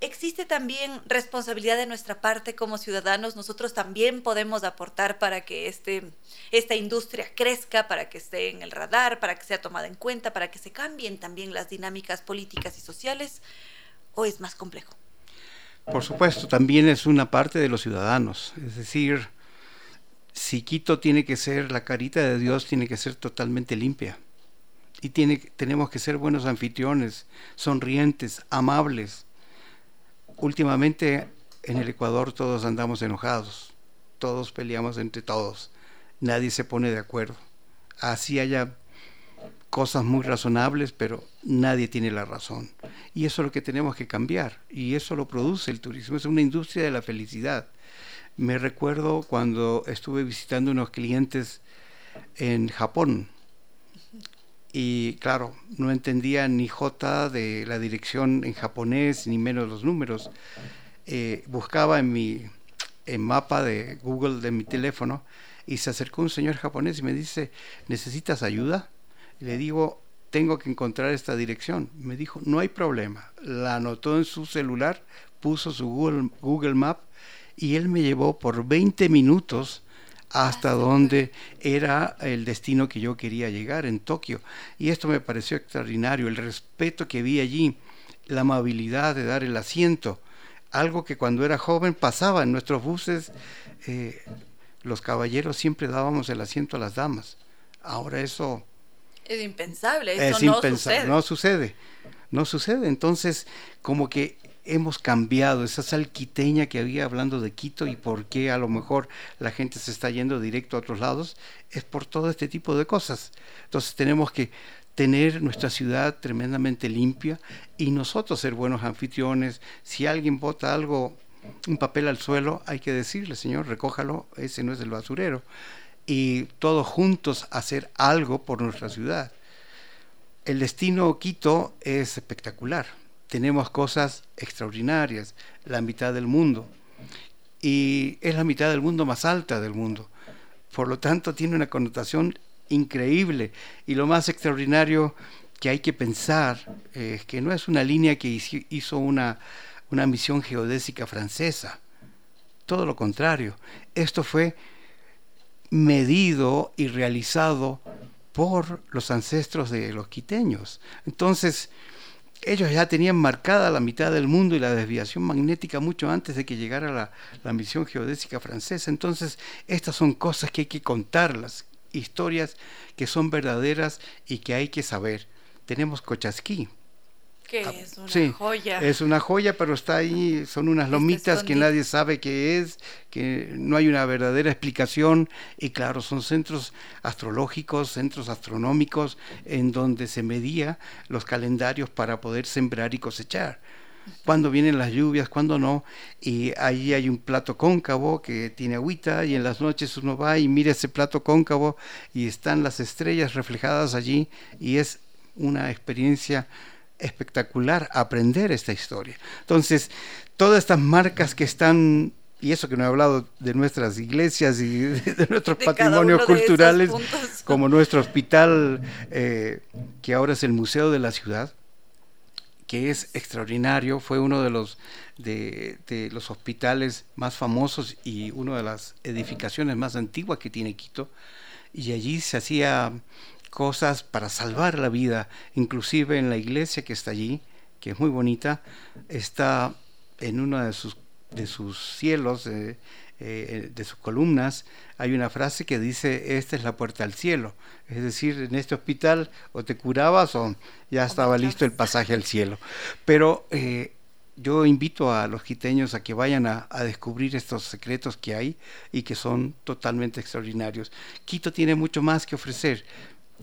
Existe también responsabilidad de nuestra parte como ciudadanos. Nosotros también podemos aportar para que este, esta industria crezca, para que esté en el radar, para que sea tomada en cuenta, para que se cambien también las dinámicas políticas y sociales o es más complejo? Por supuesto, también es una parte de los ciudadanos. Es decir, si Quito tiene que ser, la carita de Dios tiene que ser totalmente limpia. Y tenemos que ser buenos anfitriones, sonrientes, amables. Últimamente en el Ecuador todos andamos enojados, todos peleamos entre todos, nadie se pone de acuerdo. Así haya cosas muy razonables, pero nadie tiene la razón. Y eso es lo que tenemos que cambiar. Y eso lo produce el turismo. Es una industria de la felicidad. Me recuerdo cuando estuve visitando unos clientes en Japón. Y claro, no entendía ni J de la dirección en japonés, ni menos los números. Eh, buscaba en mi en mapa de Google de mi teléfono y se acercó un señor japonés y me dice, ¿necesitas ayuda? le digo, tengo que encontrar esta dirección. Me dijo, no hay problema. La anotó en su celular, puso su Google, Google Map y él me llevó por 20 minutos hasta donde era el destino que yo quería llegar, en Tokio. Y esto me pareció extraordinario, el respeto que vi allí, la amabilidad de dar el asiento, algo que cuando era joven pasaba en nuestros buses, eh, los caballeros siempre dábamos el asiento a las damas. Ahora eso es impensable, eso no sucede. No sucede, no sucede. Entonces, como que hemos cambiado esa salquiteña que había hablando de Quito y por qué a lo mejor la gente se está yendo directo a otros lados, es por todo este tipo de cosas. Entonces tenemos que tener nuestra ciudad tremendamente limpia y nosotros ser buenos anfitriones. Si alguien bota algo, un papel al suelo, hay que decirle, señor, recójalo, ese no es el basurero y todos juntos hacer algo por nuestra ciudad. El destino Quito es espectacular. Tenemos cosas extraordinarias, la mitad del mundo. Y es la mitad del mundo más alta del mundo. Por lo tanto, tiene una connotación increíble. Y lo más extraordinario que hay que pensar es que no es una línea que hizo una, una misión geodésica francesa. Todo lo contrario. Esto fue medido y realizado por los ancestros de los quiteños. Entonces, ellos ya tenían marcada la mitad del mundo y la desviación magnética mucho antes de que llegara la, la misión geodésica francesa. Entonces, estas son cosas que hay que contarlas, historias que son verdaderas y que hay que saber. Tenemos Cochasquí, que ah, es una joya. Es una joya, pero está ahí, son unas lomitas que nadie sabe qué es, que no hay una verdadera explicación. Y claro, son centros astrológicos, centros astronómicos, en donde se medía los calendarios para poder sembrar y cosechar. cuándo vienen las lluvias, cuándo no, y allí hay un plato cóncavo que tiene agüita y en las noches uno va y mira ese plato cóncavo y están las estrellas reflejadas allí y es una experiencia espectacular aprender esta historia. Entonces, todas estas marcas que están y eso que no he hablado de nuestras iglesias y de, nuestros patrimonios culturales, como nuestro hospital, eh, que ahora es el Museo de la Ciudad, que es extraordinario, fue uno de los, de, de los hospitales más famosos y una de las edificaciones más antiguas que tiene Quito, y allí se hacía cosas para salvar la vida, inclusive en la iglesia que está allí, que es muy bonita, está en una de sus, de sus cielos, eh, de sus columnas, hay una frase que dice, esta es la puerta al cielo. Es decir, en este hospital o te curabas o ya estaba listo el pasaje al cielo. Pero eh, yo invito a los quiteños a que vayan a, a, descubrir estos secretos que hay y que son totalmente extraordinarios. Quito tiene mucho más que ofrecer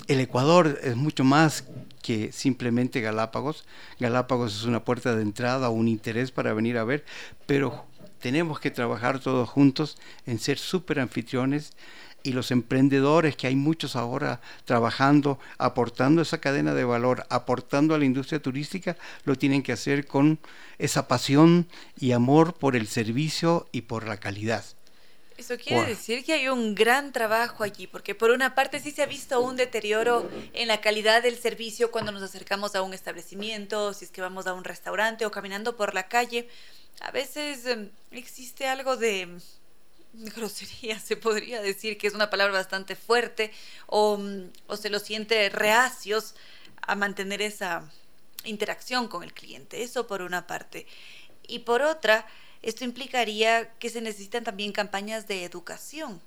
el Ecuador es mucho más que simplemente Galápagos. Galápagos es una puerta de entrada, un interés para venir a ver, pero tenemos que trabajar todos juntos en ser súper anfitriones y los emprendedores, que hay muchos ahora trabajando, aportando esa cadena de valor, aportando a la industria turística, lo tienen que hacer con esa pasión y amor por el servicio y por la calidad. Eso quiere decir que hay un gran trabajo allí, porque por una parte sí se ha visto un deterioro en la calidad del servicio cuando nos acercamos a un establecimiento, si es que vamos a un restaurante o caminando por la calle. A veces em, existe algo de grosería, se podría decir que es una palabra bastante fuerte, o, mm, o se lo siente reacios a mantener esa interacción con el cliente. Eso por una parte. Y por otra, esto implicaría que se necesitan también campañas de educación.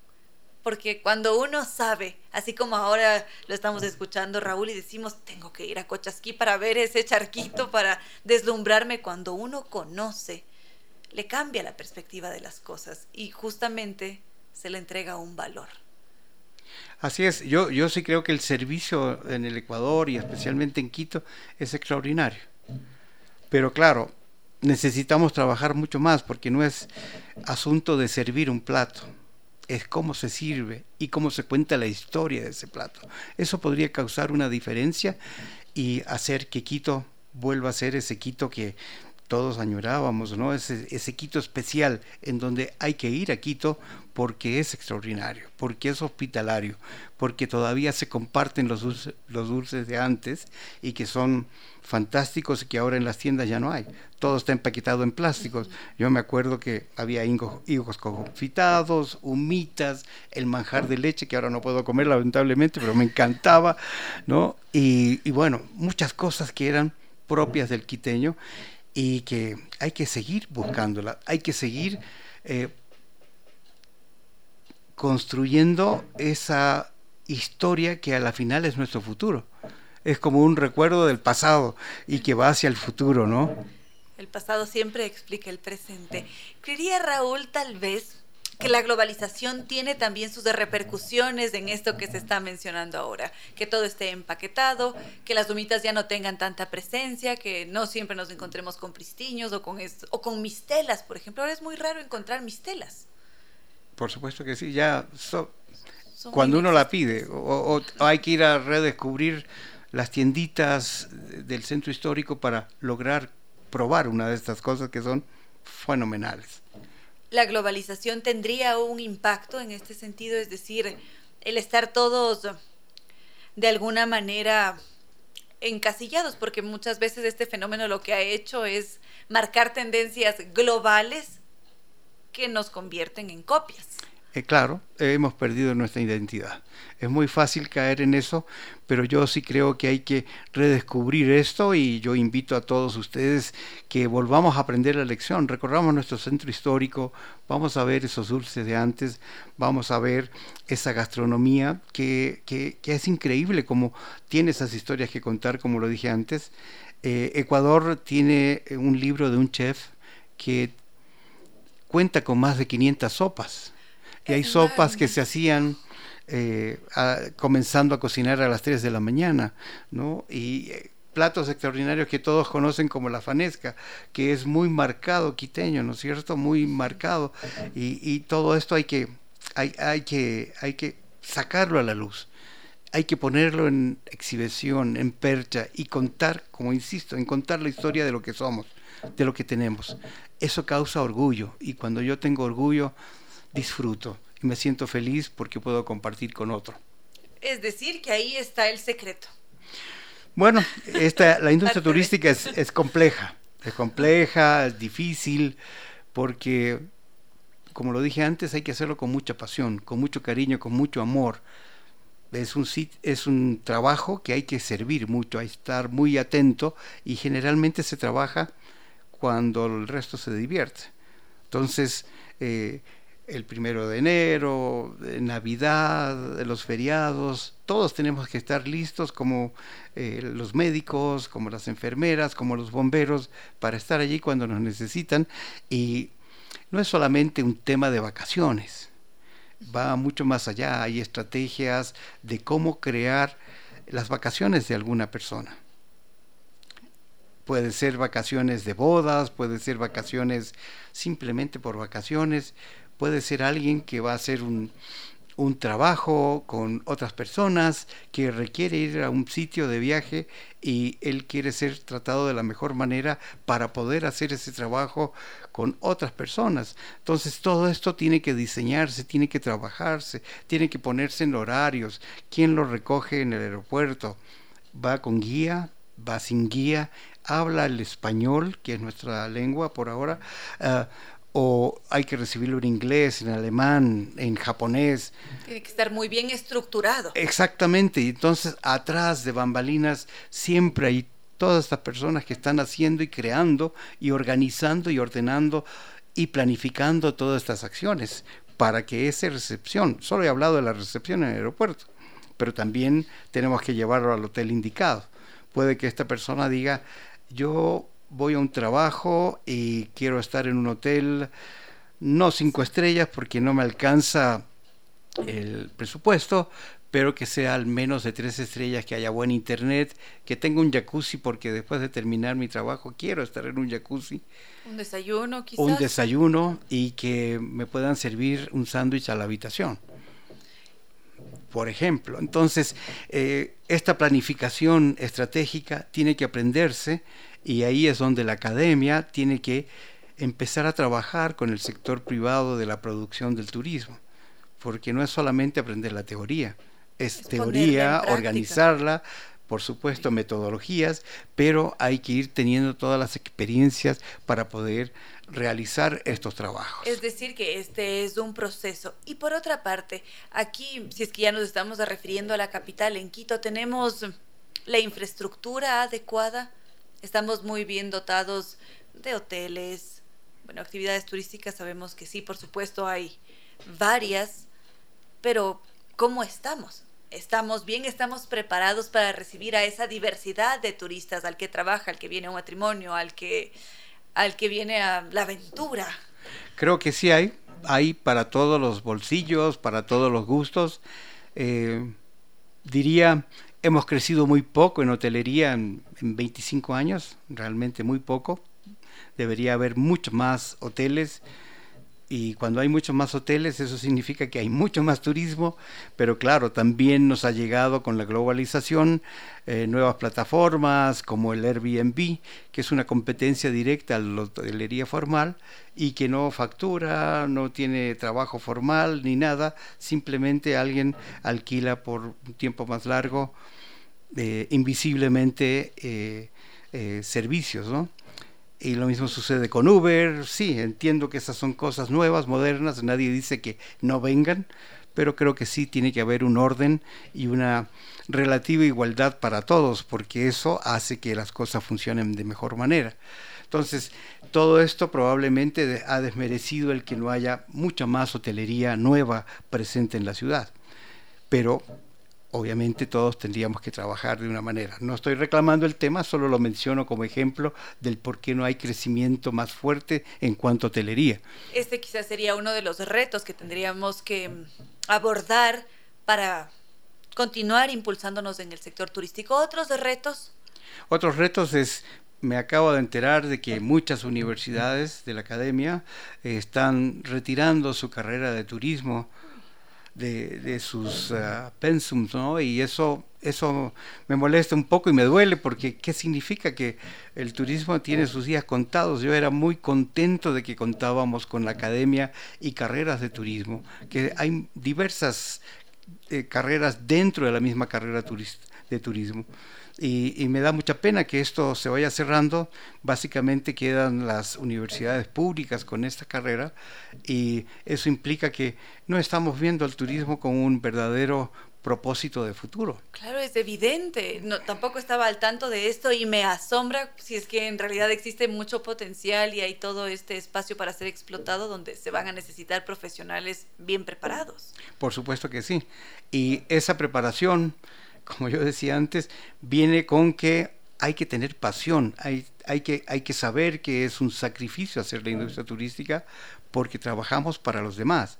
Porque cuando uno sabe, así como ahora lo estamos escuchando Raúl y decimos, tengo que ir a Cochasquí para ver ese charquito, para deslumbrarme, cuando uno conoce, le cambia la perspectiva de las cosas y justamente se le entrega un valor. Así es, yo, yo sí creo que el servicio en el Ecuador y especialmente en Quito es extraordinario. Pero claro, necesitamos trabajar mucho más porque no es asunto de servir un plato, es cómo se sirve y cómo se cuenta la historia de ese plato. Eso podría causar una diferencia y hacer que Quito vuelva a ser ese Quito que todos añorábamos, ¿no? Ese, ese Quito especial en donde hay que ir a Quito porque es extraordinario, porque es hospitalario, porque todavía se comparten los dulces, los dulces de antes y que son fantásticos y que ahora en las tiendas ya no hay. Todo está empaquetado en plásticos. Yo me acuerdo que había higos confitados, humitas, el manjar de leche que ahora no puedo comer lamentablemente, pero me encantaba, ¿no? Y, y bueno, muchas cosas que eran propias del quiteño y que hay que seguir buscándola, hay que seguir eh, construyendo esa historia que a la final es nuestro futuro. Es como un recuerdo del pasado y que va hacia el futuro, ¿no? El pasado siempre explica el presente. Creería Raúl tal vez que la globalización tiene también sus repercusiones en esto que se está mencionando ahora, que todo esté empaquetado, que las humitas ya no tengan tanta presencia, que no siempre nos encontremos con pristiños o con, o con mistelas, por ejemplo. Ahora es muy raro encontrar mistelas. Por supuesto que sí, ya cuando uno la pide, o, hay que ir a redescubrir las tienditas del centro histórico para lograr probar una de estas cosas que son fenomenales la globalización tendría un impacto en este sentido, es decir, el estar todos de alguna manera encasillados, porque muchas veces este fenómeno lo que ha hecho es marcar tendencias globales que nos convierten en copias. Eh, claro, hemos perdido nuestra identidad. Es muy fácil caer en eso, pero yo sí creo que hay que redescubrir esto y yo invito a todos ustedes que volvamos a aprender la lección, recorramos nuestro centro histórico, vamos a ver esos dulces de antes, vamos a ver esa gastronomía que, es increíble como tiene esas historias que contar, como lo dije antes. Eh, Ecuador tiene un libro de un chef que cuenta con más de 500 sopas y hay sopas que se hacían eh, comenzando a cocinar a las 3 de la mañana, ¿no? Y eh, platos extraordinarios que todos conocen como la fanesca, que es muy marcado quiteño, ¿no es cierto? Muy marcado. Y, todo esto hay que, hay, hay, que, hay que sacarlo a la luz. Hay que ponerlo en exhibición, en percha y contar, como insisto, en contar la historia de lo que somos, de lo que tenemos. Eso causa orgullo y cuando yo tengo orgullo, disfruto y me siento feliz porque puedo compartir con otro. Es decir, que ahí está el secreto. Bueno, esta, la industria turística es, es, compleja, es compleja, es difícil, porque, como lo dije antes, hay que hacerlo con mucha pasión, con mucho cariño, con mucho amor. Es un, es un trabajo que hay que servir mucho, hay que estar muy atento y generalmente se trabaja cuando el resto se divierte. Entonces, eh, el primero de enero, Navidad, los feriados, todos tenemos que estar listos como eh, los médicos, como las enfermeras, como los bomberos, para estar allí cuando nos necesitan. Y no es solamente un tema de vacaciones, va mucho más allá, hay estrategias de cómo crear las vacaciones de alguna persona. Puede ser vacaciones de bodas, puede ser vacaciones simplemente por vacaciones, puede ser alguien que va a hacer un, trabajo con otras personas, que requiere ir a un sitio de viaje y él quiere ser tratado de la mejor manera para poder hacer ese trabajo con otras personas. Entonces todo esto tiene que diseñarse, tiene que trabajarse, tiene que ponerse en horarios. ¿Quién lo recoge en el aeropuerto? ¿Va con guía? ¿Va sin guía? ¿Habla el español, que es nuestra lengua por ahora? Ah, o hay que recibirlo en inglés, en alemán, en japonés. Tiene que estar muy bien estructurado. Exactamente, y entonces atrás de bambalinas siempre hay todas estas personas que están haciendo y creando y organizando y ordenando y planificando todas estas acciones para que esa recepción, solo he hablado de la recepción en el aeropuerto, pero también tenemos que llevarlo al hotel indicado. Puede que esta persona diga, yo voy a un trabajo y quiero estar en un hotel, no cinco estrellas porque no me alcanza el presupuesto, pero que sea al menos de tres estrellas, que haya buen internet, que tenga un jacuzzi, porque después de terminar mi trabajo quiero estar en un jacuzzi. Un desayuno, quizás. Un desayuno y que me puedan servir un sándwich a la habitación. Por ejemplo, entonces, eh, esta planificación estratégica tiene que aprenderse y ahí es donde la academia tiene que empezar a trabajar con el sector privado de la producción del turismo, porque no es solamente aprender la teoría, es, teoría, organizarla, por supuesto metodologías, pero hay que ir teniendo todas las experiencias para poder realizar estos trabajos. Es decir, que este es un proceso. Y por otra parte, aquí, si es que ya nos estamos refiriendo a la capital, en Quito, tenemos la infraestructura adecuada Estamos muy bien dotados de hoteles, bueno, actividades turísticas sabemos que sí, por supuesto hay varias, pero ¿cómo estamos? ¿Estamos bien? ¿Estamos preparados para recibir a esa diversidad de turistas, al que trabaja, al que viene a un matrimonio, al que, al que viene a la aventura? Creo que sí hay, hay para todos los bolsillos, para todos los gustos. Eh, diría Hemos crecido muy poco en hotelería en, 25 años, realmente muy poco. Debería haber muchos más hoteles y cuando hay muchos más hoteles eso significa que hay mucho más turismo, pero claro, también nos ha llegado con la globalización eh, nuevas plataformas como el Airbnb, que es una competencia directa a la hotelería formal y que no factura, no tiene trabajo formal ni nada, simplemente alguien alquila por un tiempo más largo eh, invisiblemente eh, eh, servicios, ¿no? Y lo mismo sucede con Uber, sí, entiendo que esas son cosas nuevas, modernas, nadie dice que no vengan, pero creo que sí tiene que haber un orden y una relativa igualdad para todos, porque eso hace que las cosas funcionen de mejor manera. Entonces, todo esto probablemente ha desmerecido el que no haya mucha más hotelería nueva presente en la ciudad. Pero obviamente todos tendríamos que trabajar de una manera. No estoy reclamando el tema, solo lo menciono como ejemplo del por qué no hay crecimiento más fuerte en cuanto a hotelería. Este quizás sería uno de los retos que tendríamos que mm, abordar para continuar impulsándonos en el sector turístico. ¿Otros retos? Otros retos es me acabo de enterar de que muchas universidades de la academia están retirando su carrera de turismo de, sus uh, pensums, ¿no? Y eso, eso me molesta un poco y me duele porque ¿qué significa que el turismo tiene sus días contados? Yo era muy contento de que contábamos con la academia y carreras de turismo, que hay diversas eh, carreras dentro de la misma carrera de turismo. Y, me da mucha pena que esto se vaya cerrando. Básicamente quedan las universidades públicas con esta carrera y eso implica que no estamos viendo al turismo como un verdadero propósito de futuro. Claro, es evidente. No, tampoco estaba al tanto de esto y me asombra si es que en realidad existe mucho potencial y hay todo este espacio para ser explotado donde se van a necesitar profesionales bien preparados. Por supuesto que sí. Y esa preparación como yo decía antes, viene con que hay que tener pasión, hay, hay, que, hay que saber que es un sacrificio hacer la industria turística porque trabajamos para los demás.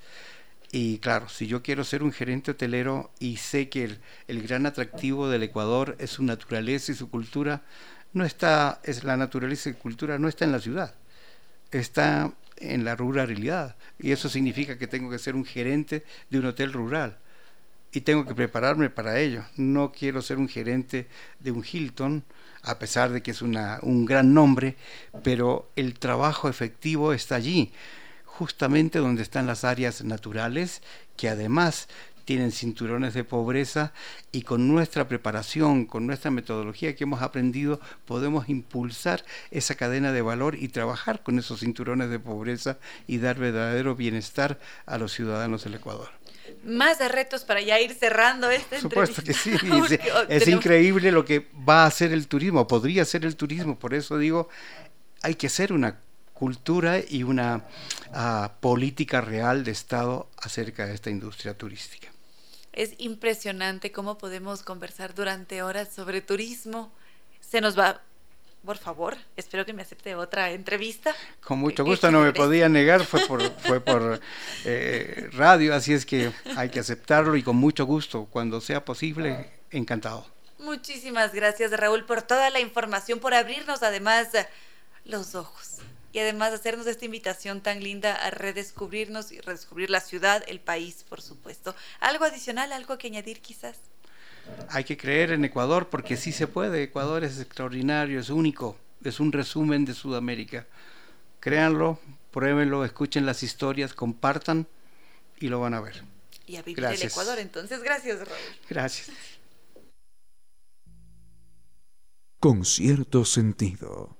Y claro, si yo quiero ser un gerente hotelero y sé que el, el gran atractivo del Ecuador es su naturaleza y su cultura, no está, es la naturaleza y cultura no está en la ciudad, está en la ruralidad. Y eso significa que tengo que ser un gerente de un hotel rural y tengo que prepararme para ello. No quiero ser un gerente de un Hilton, a pesar de que es una, un gran nombre, pero el trabajo efectivo está allí, justamente donde están las áreas naturales, que además tienen cinturones de pobreza y con nuestra preparación, con nuestra metodología que hemos aprendido, podemos impulsar esa cadena de valor y trabajar con esos cinturones de pobreza y dar verdadero bienestar a los ciudadanos del Ecuador más de retos para ya ir cerrando este Por supuesto que sí. es, increíble lo que va a hacer el turismo, podría ser el turismo. Por eso digo, hay que hacer una cultura y una ah, política real de Estado acerca de esta industria turística. Es impresionante cómo podemos conversar durante horas sobre turismo. Se nos va por favor, espero que me acepte otra entrevista. Con mucho gusto, no me podía negar, fue por, fue por eh, radio, así es que hay que aceptarlo y con mucho gusto, cuando sea posible, encantado. Muchísimas gracias Raúl por toda la información, por abrirnos además los ojos y además hacernos esta invitación tan linda a redescubrirnos y redescubrir la ciudad, el país, por supuesto. ¿Algo adicional, algo que añadir quizás? Hay que creer en Ecuador porque sí se puede. Ecuador es extraordinario, es único, es un resumen de Sudamérica. Créanlo, pruébenlo, escuchen las historias, compartan y lo van a ver. Y a vivir el Ecuador, entonces. Gracias, Raúl. Gracias. Con cierto sentido.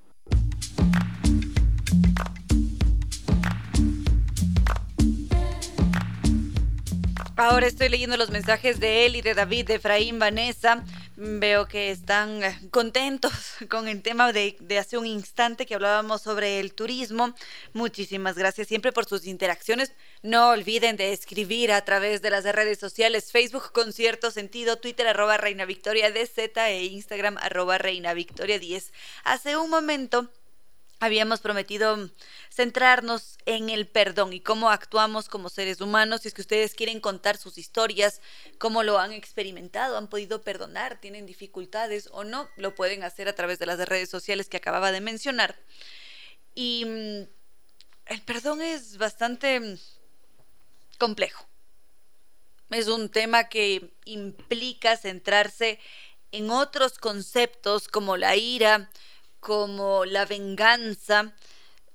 Ahora estoy leyendo los mensajes de él y de David, de Efraín, Vanessa. Veo que están eh, contentos con el tema de, hace un instante que hablábamos sobre el turismo. Muchísimas gracias siempre por sus interacciones. No olviden de escribir a través de las redes sociales, Facebook con cierto sentido, Twitter arroba Reina Victoria e Instagram arroba Reina Victoria 10. Hace un momento habíamos prometido centrarnos en el perdón y cómo actuamos como seres humanos. Si es que ustedes quieren contar sus historias, cómo lo han experimentado, han podido perdonar, tienen dificultades o no, lo pueden hacer a través de las redes sociales que acababa de mencionar. Y mm, el perdón es bastante complejo. Es un tema que implica centrarse en otros conceptos como la ira, como la venganza,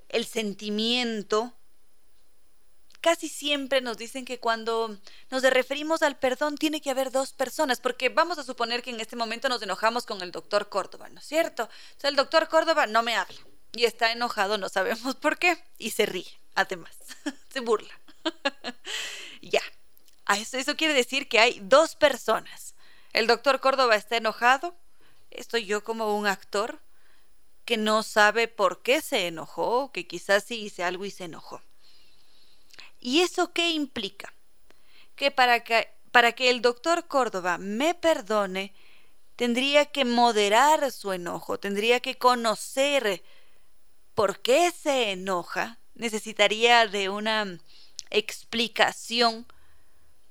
el sentimiento, casi siempre nos dicen que cuando nos referimos al perdón tiene que haber dos personas, porque vamos a suponer que en este momento nos enojamos con el doctor Córdoba, ¿no es cierto? Entonces el doctor Córdoba no me habla y está enojado, no sabemos por qué, y se ríe, además, se burla. ya, eso, eso quiere decir que hay dos personas. El doctor Córdoba está enojado, estoy yo como un actor, que no sabe por qué se enojó, que quizás sí hice algo y se enojó. ¿Y eso qué implica? Que para que, para que el doctor Córdoba me perdone, tendría que moderar su enojo, tendría que conocer por qué se enoja, necesitaría de una explicación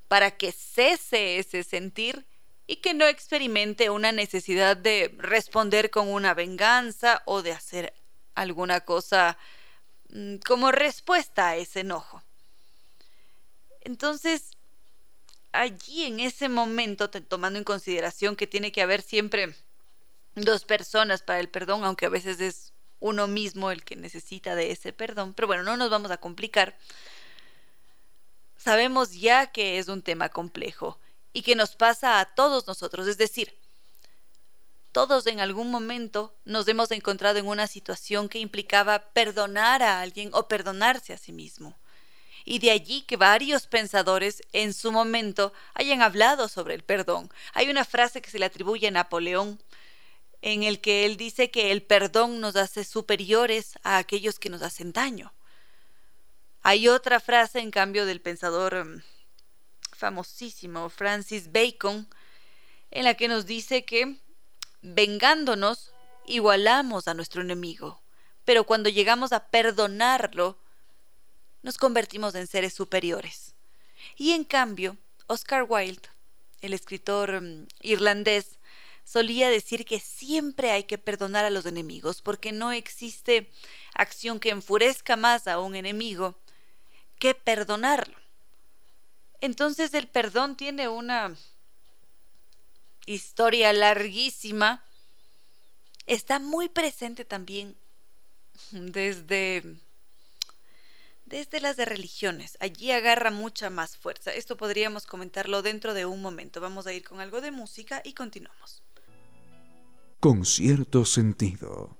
para que cese ese sentir y que no experimente una necesidad de responder con una venganza o de hacer alguna cosa mm, como respuesta a ese enojo. Entonces, allí en ese momento, tomando en consideración que tiene que haber siempre dos personas para el perdón, aunque a veces es uno mismo el que necesita de ese perdón, pero bueno, no nos vamos a complicar. Sabemos ya que es un tema complejo y que nos pasa a todos nosotros, es decir, todos en algún momento nos hemos encontrado en una situación que implicaba perdonar a alguien o perdonarse a sí mismo. Y de allí que varios pensadores en su momento hayan hablado sobre el perdón. Hay una frase que se le atribuye a Napoleón en el que él dice que el perdón nos hace superiores a aquellos que nos hacen daño. Hay otra frase, en cambio, del pensador mm, famosísimo Francis Bacon, en la que nos dice que vengándonos igualamos a nuestro enemigo, pero cuando llegamos a perdonarlo, nos convertimos en seres superiores. Y en cambio, Oscar Wilde, el escritor mm, irlandés, solía decir que siempre hay que perdonar a los enemigos, porque no existe acción que enfurezca más a un enemigo que perdonarlo. Entonces el perdón tiene una historia larguísima. Está muy presente también desde desde las de religiones. Allí agarra mucha más fuerza. Esto podríamos comentarlo dentro de un momento. Vamos a ir con algo de música y continuamos con cierto sentido.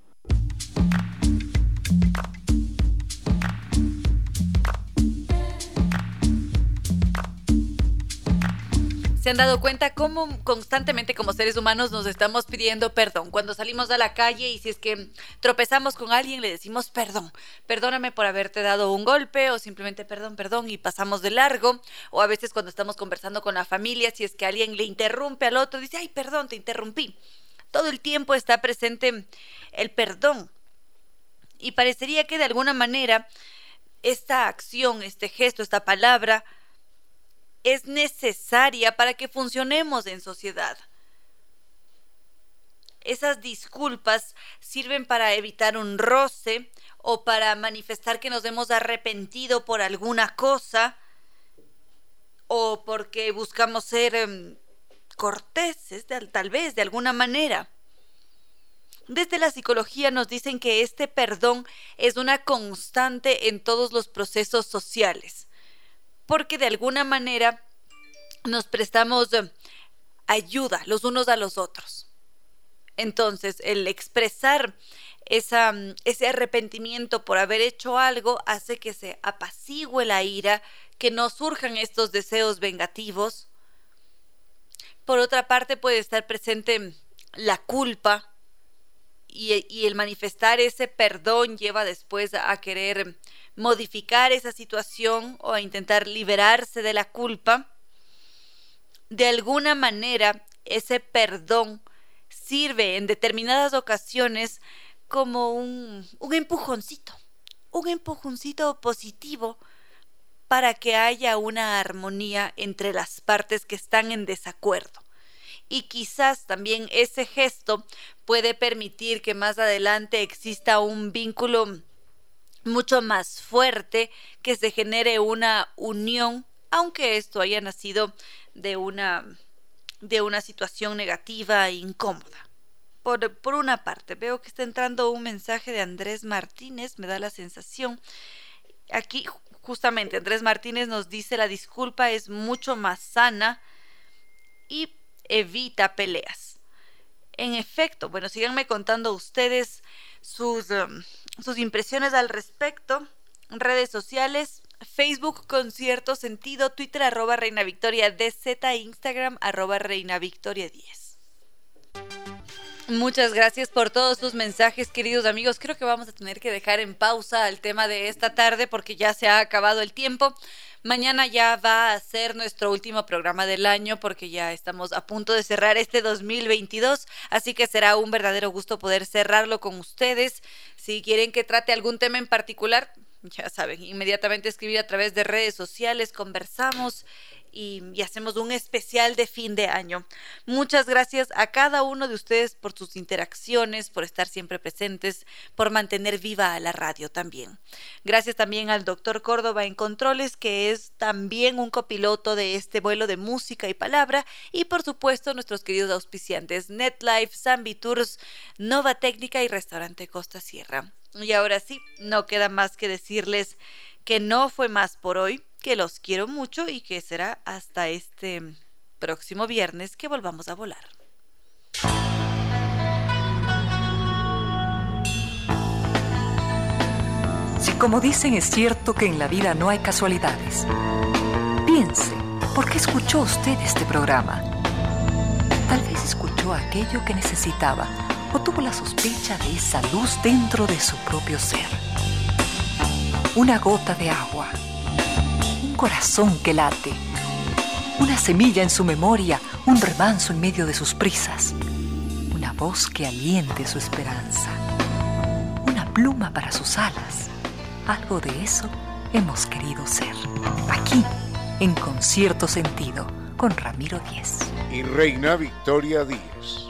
¿Se han dado cuenta cómo constantemente como seres humanos nos estamos pidiendo perdón? Cuando salimos a la calle y si es que tropezamos con alguien le decimos perdón, perdóname por haberte dado un golpe o simplemente perdón, perdón y pasamos de largo. O a veces cuando estamos conversando con la familia, si es que alguien le interrumpe al otro, dice, ay, perdón, te interrumpí todo el tiempo está presente el perdón. Y parecería que de alguna manera esta acción, este gesto, esta palabra es necesaria para que funcionemos en sociedad. Esas disculpas sirven para evitar un roce o para manifestar que nos hemos arrepentido por alguna cosa o porque buscamos ser em, corteses, tal vez, de alguna manera. Desde la psicología nos dicen que este perdón es una constante en todos los procesos sociales, porque de alguna manera nos prestamos eh, ayuda los unos a los otros. Entonces, el expresar esa, mm, ese arrepentimiento por haber hecho algo hace que se apacigüe la ira, que no surjan estos deseos vengativos por otra parte puede estar presente la culpa y, el manifestar ese perdón lleva después a querer modificar esa situación o a intentar liberarse de la culpa. De alguna manera, ese perdón sirve en determinadas ocasiones como un, un empujoncito, un empujoncito positivo para que haya una armonía entre las partes que están en desacuerdo. Y quizás también ese gesto puede permitir que más adelante exista un vínculo mucho más fuerte, que se genere una unión, aunque esto haya nacido de una, de una situación negativa e incómoda. Por, por, una parte, veo que está entrando un mensaje de Andrés Martínez, me da la sensación. Aquí justamente Andrés Martínez nos dice la disculpa es mucho más sana y evita peleas. En efecto, bueno, síganme contando ustedes sus, um, sus impresiones al respecto. Redes sociales, Facebook con cierto sentido, Twitter arroba Reina Victoria DZ, Instagram arroba Reina Victoria 10. Muchas gracias por todos sus mensajes, queridos amigos. Creo que vamos a tener que dejar en pausa el tema de esta tarde porque ya se ha acabado el tiempo. Mañana ya va a ser nuestro último programa del año porque ya estamos a punto de cerrar este 2022, así que será un verdadero gusto poder cerrarlo con ustedes. Si quieren que trate algún tema en particular, ya saben, inmediatamente escribir a través de redes sociales, conversamos y, hacemos un especial de fin de año. Muchas gracias a cada uno de ustedes por sus interacciones, por estar siempre presentes, por mantener viva a la radio también. Gracias también al doctor Córdoba en Controles, que es también un copiloto de este vuelo de música y palabra, y por supuesto nuestros queridos auspiciantes NetLife, Zambi Tours, Nova Técnica y Restaurante Costa Sierra. Y ahora sí, no queda más que decirles que no fue más por hoy, que los quiero mucho y que será hasta este próximo viernes que volvamos a volar. Si como dicen es cierto que en la vida no hay casualidades, piense, ¿por qué escuchó usted este programa? Tal vez escuchó aquello que necesitaba o tuvo la sospecha de esa luz dentro de su propio ser. Una gota de agua, un corazón que late, una semilla en su memoria, un remanso en medio de sus prisas, una voz que aliente su esperanza, una pluma para sus alas. Algo de eso hemos querido ser. Aquí, en concierto sentido, con Ramiro Díez. Y Reina Victoria Díez.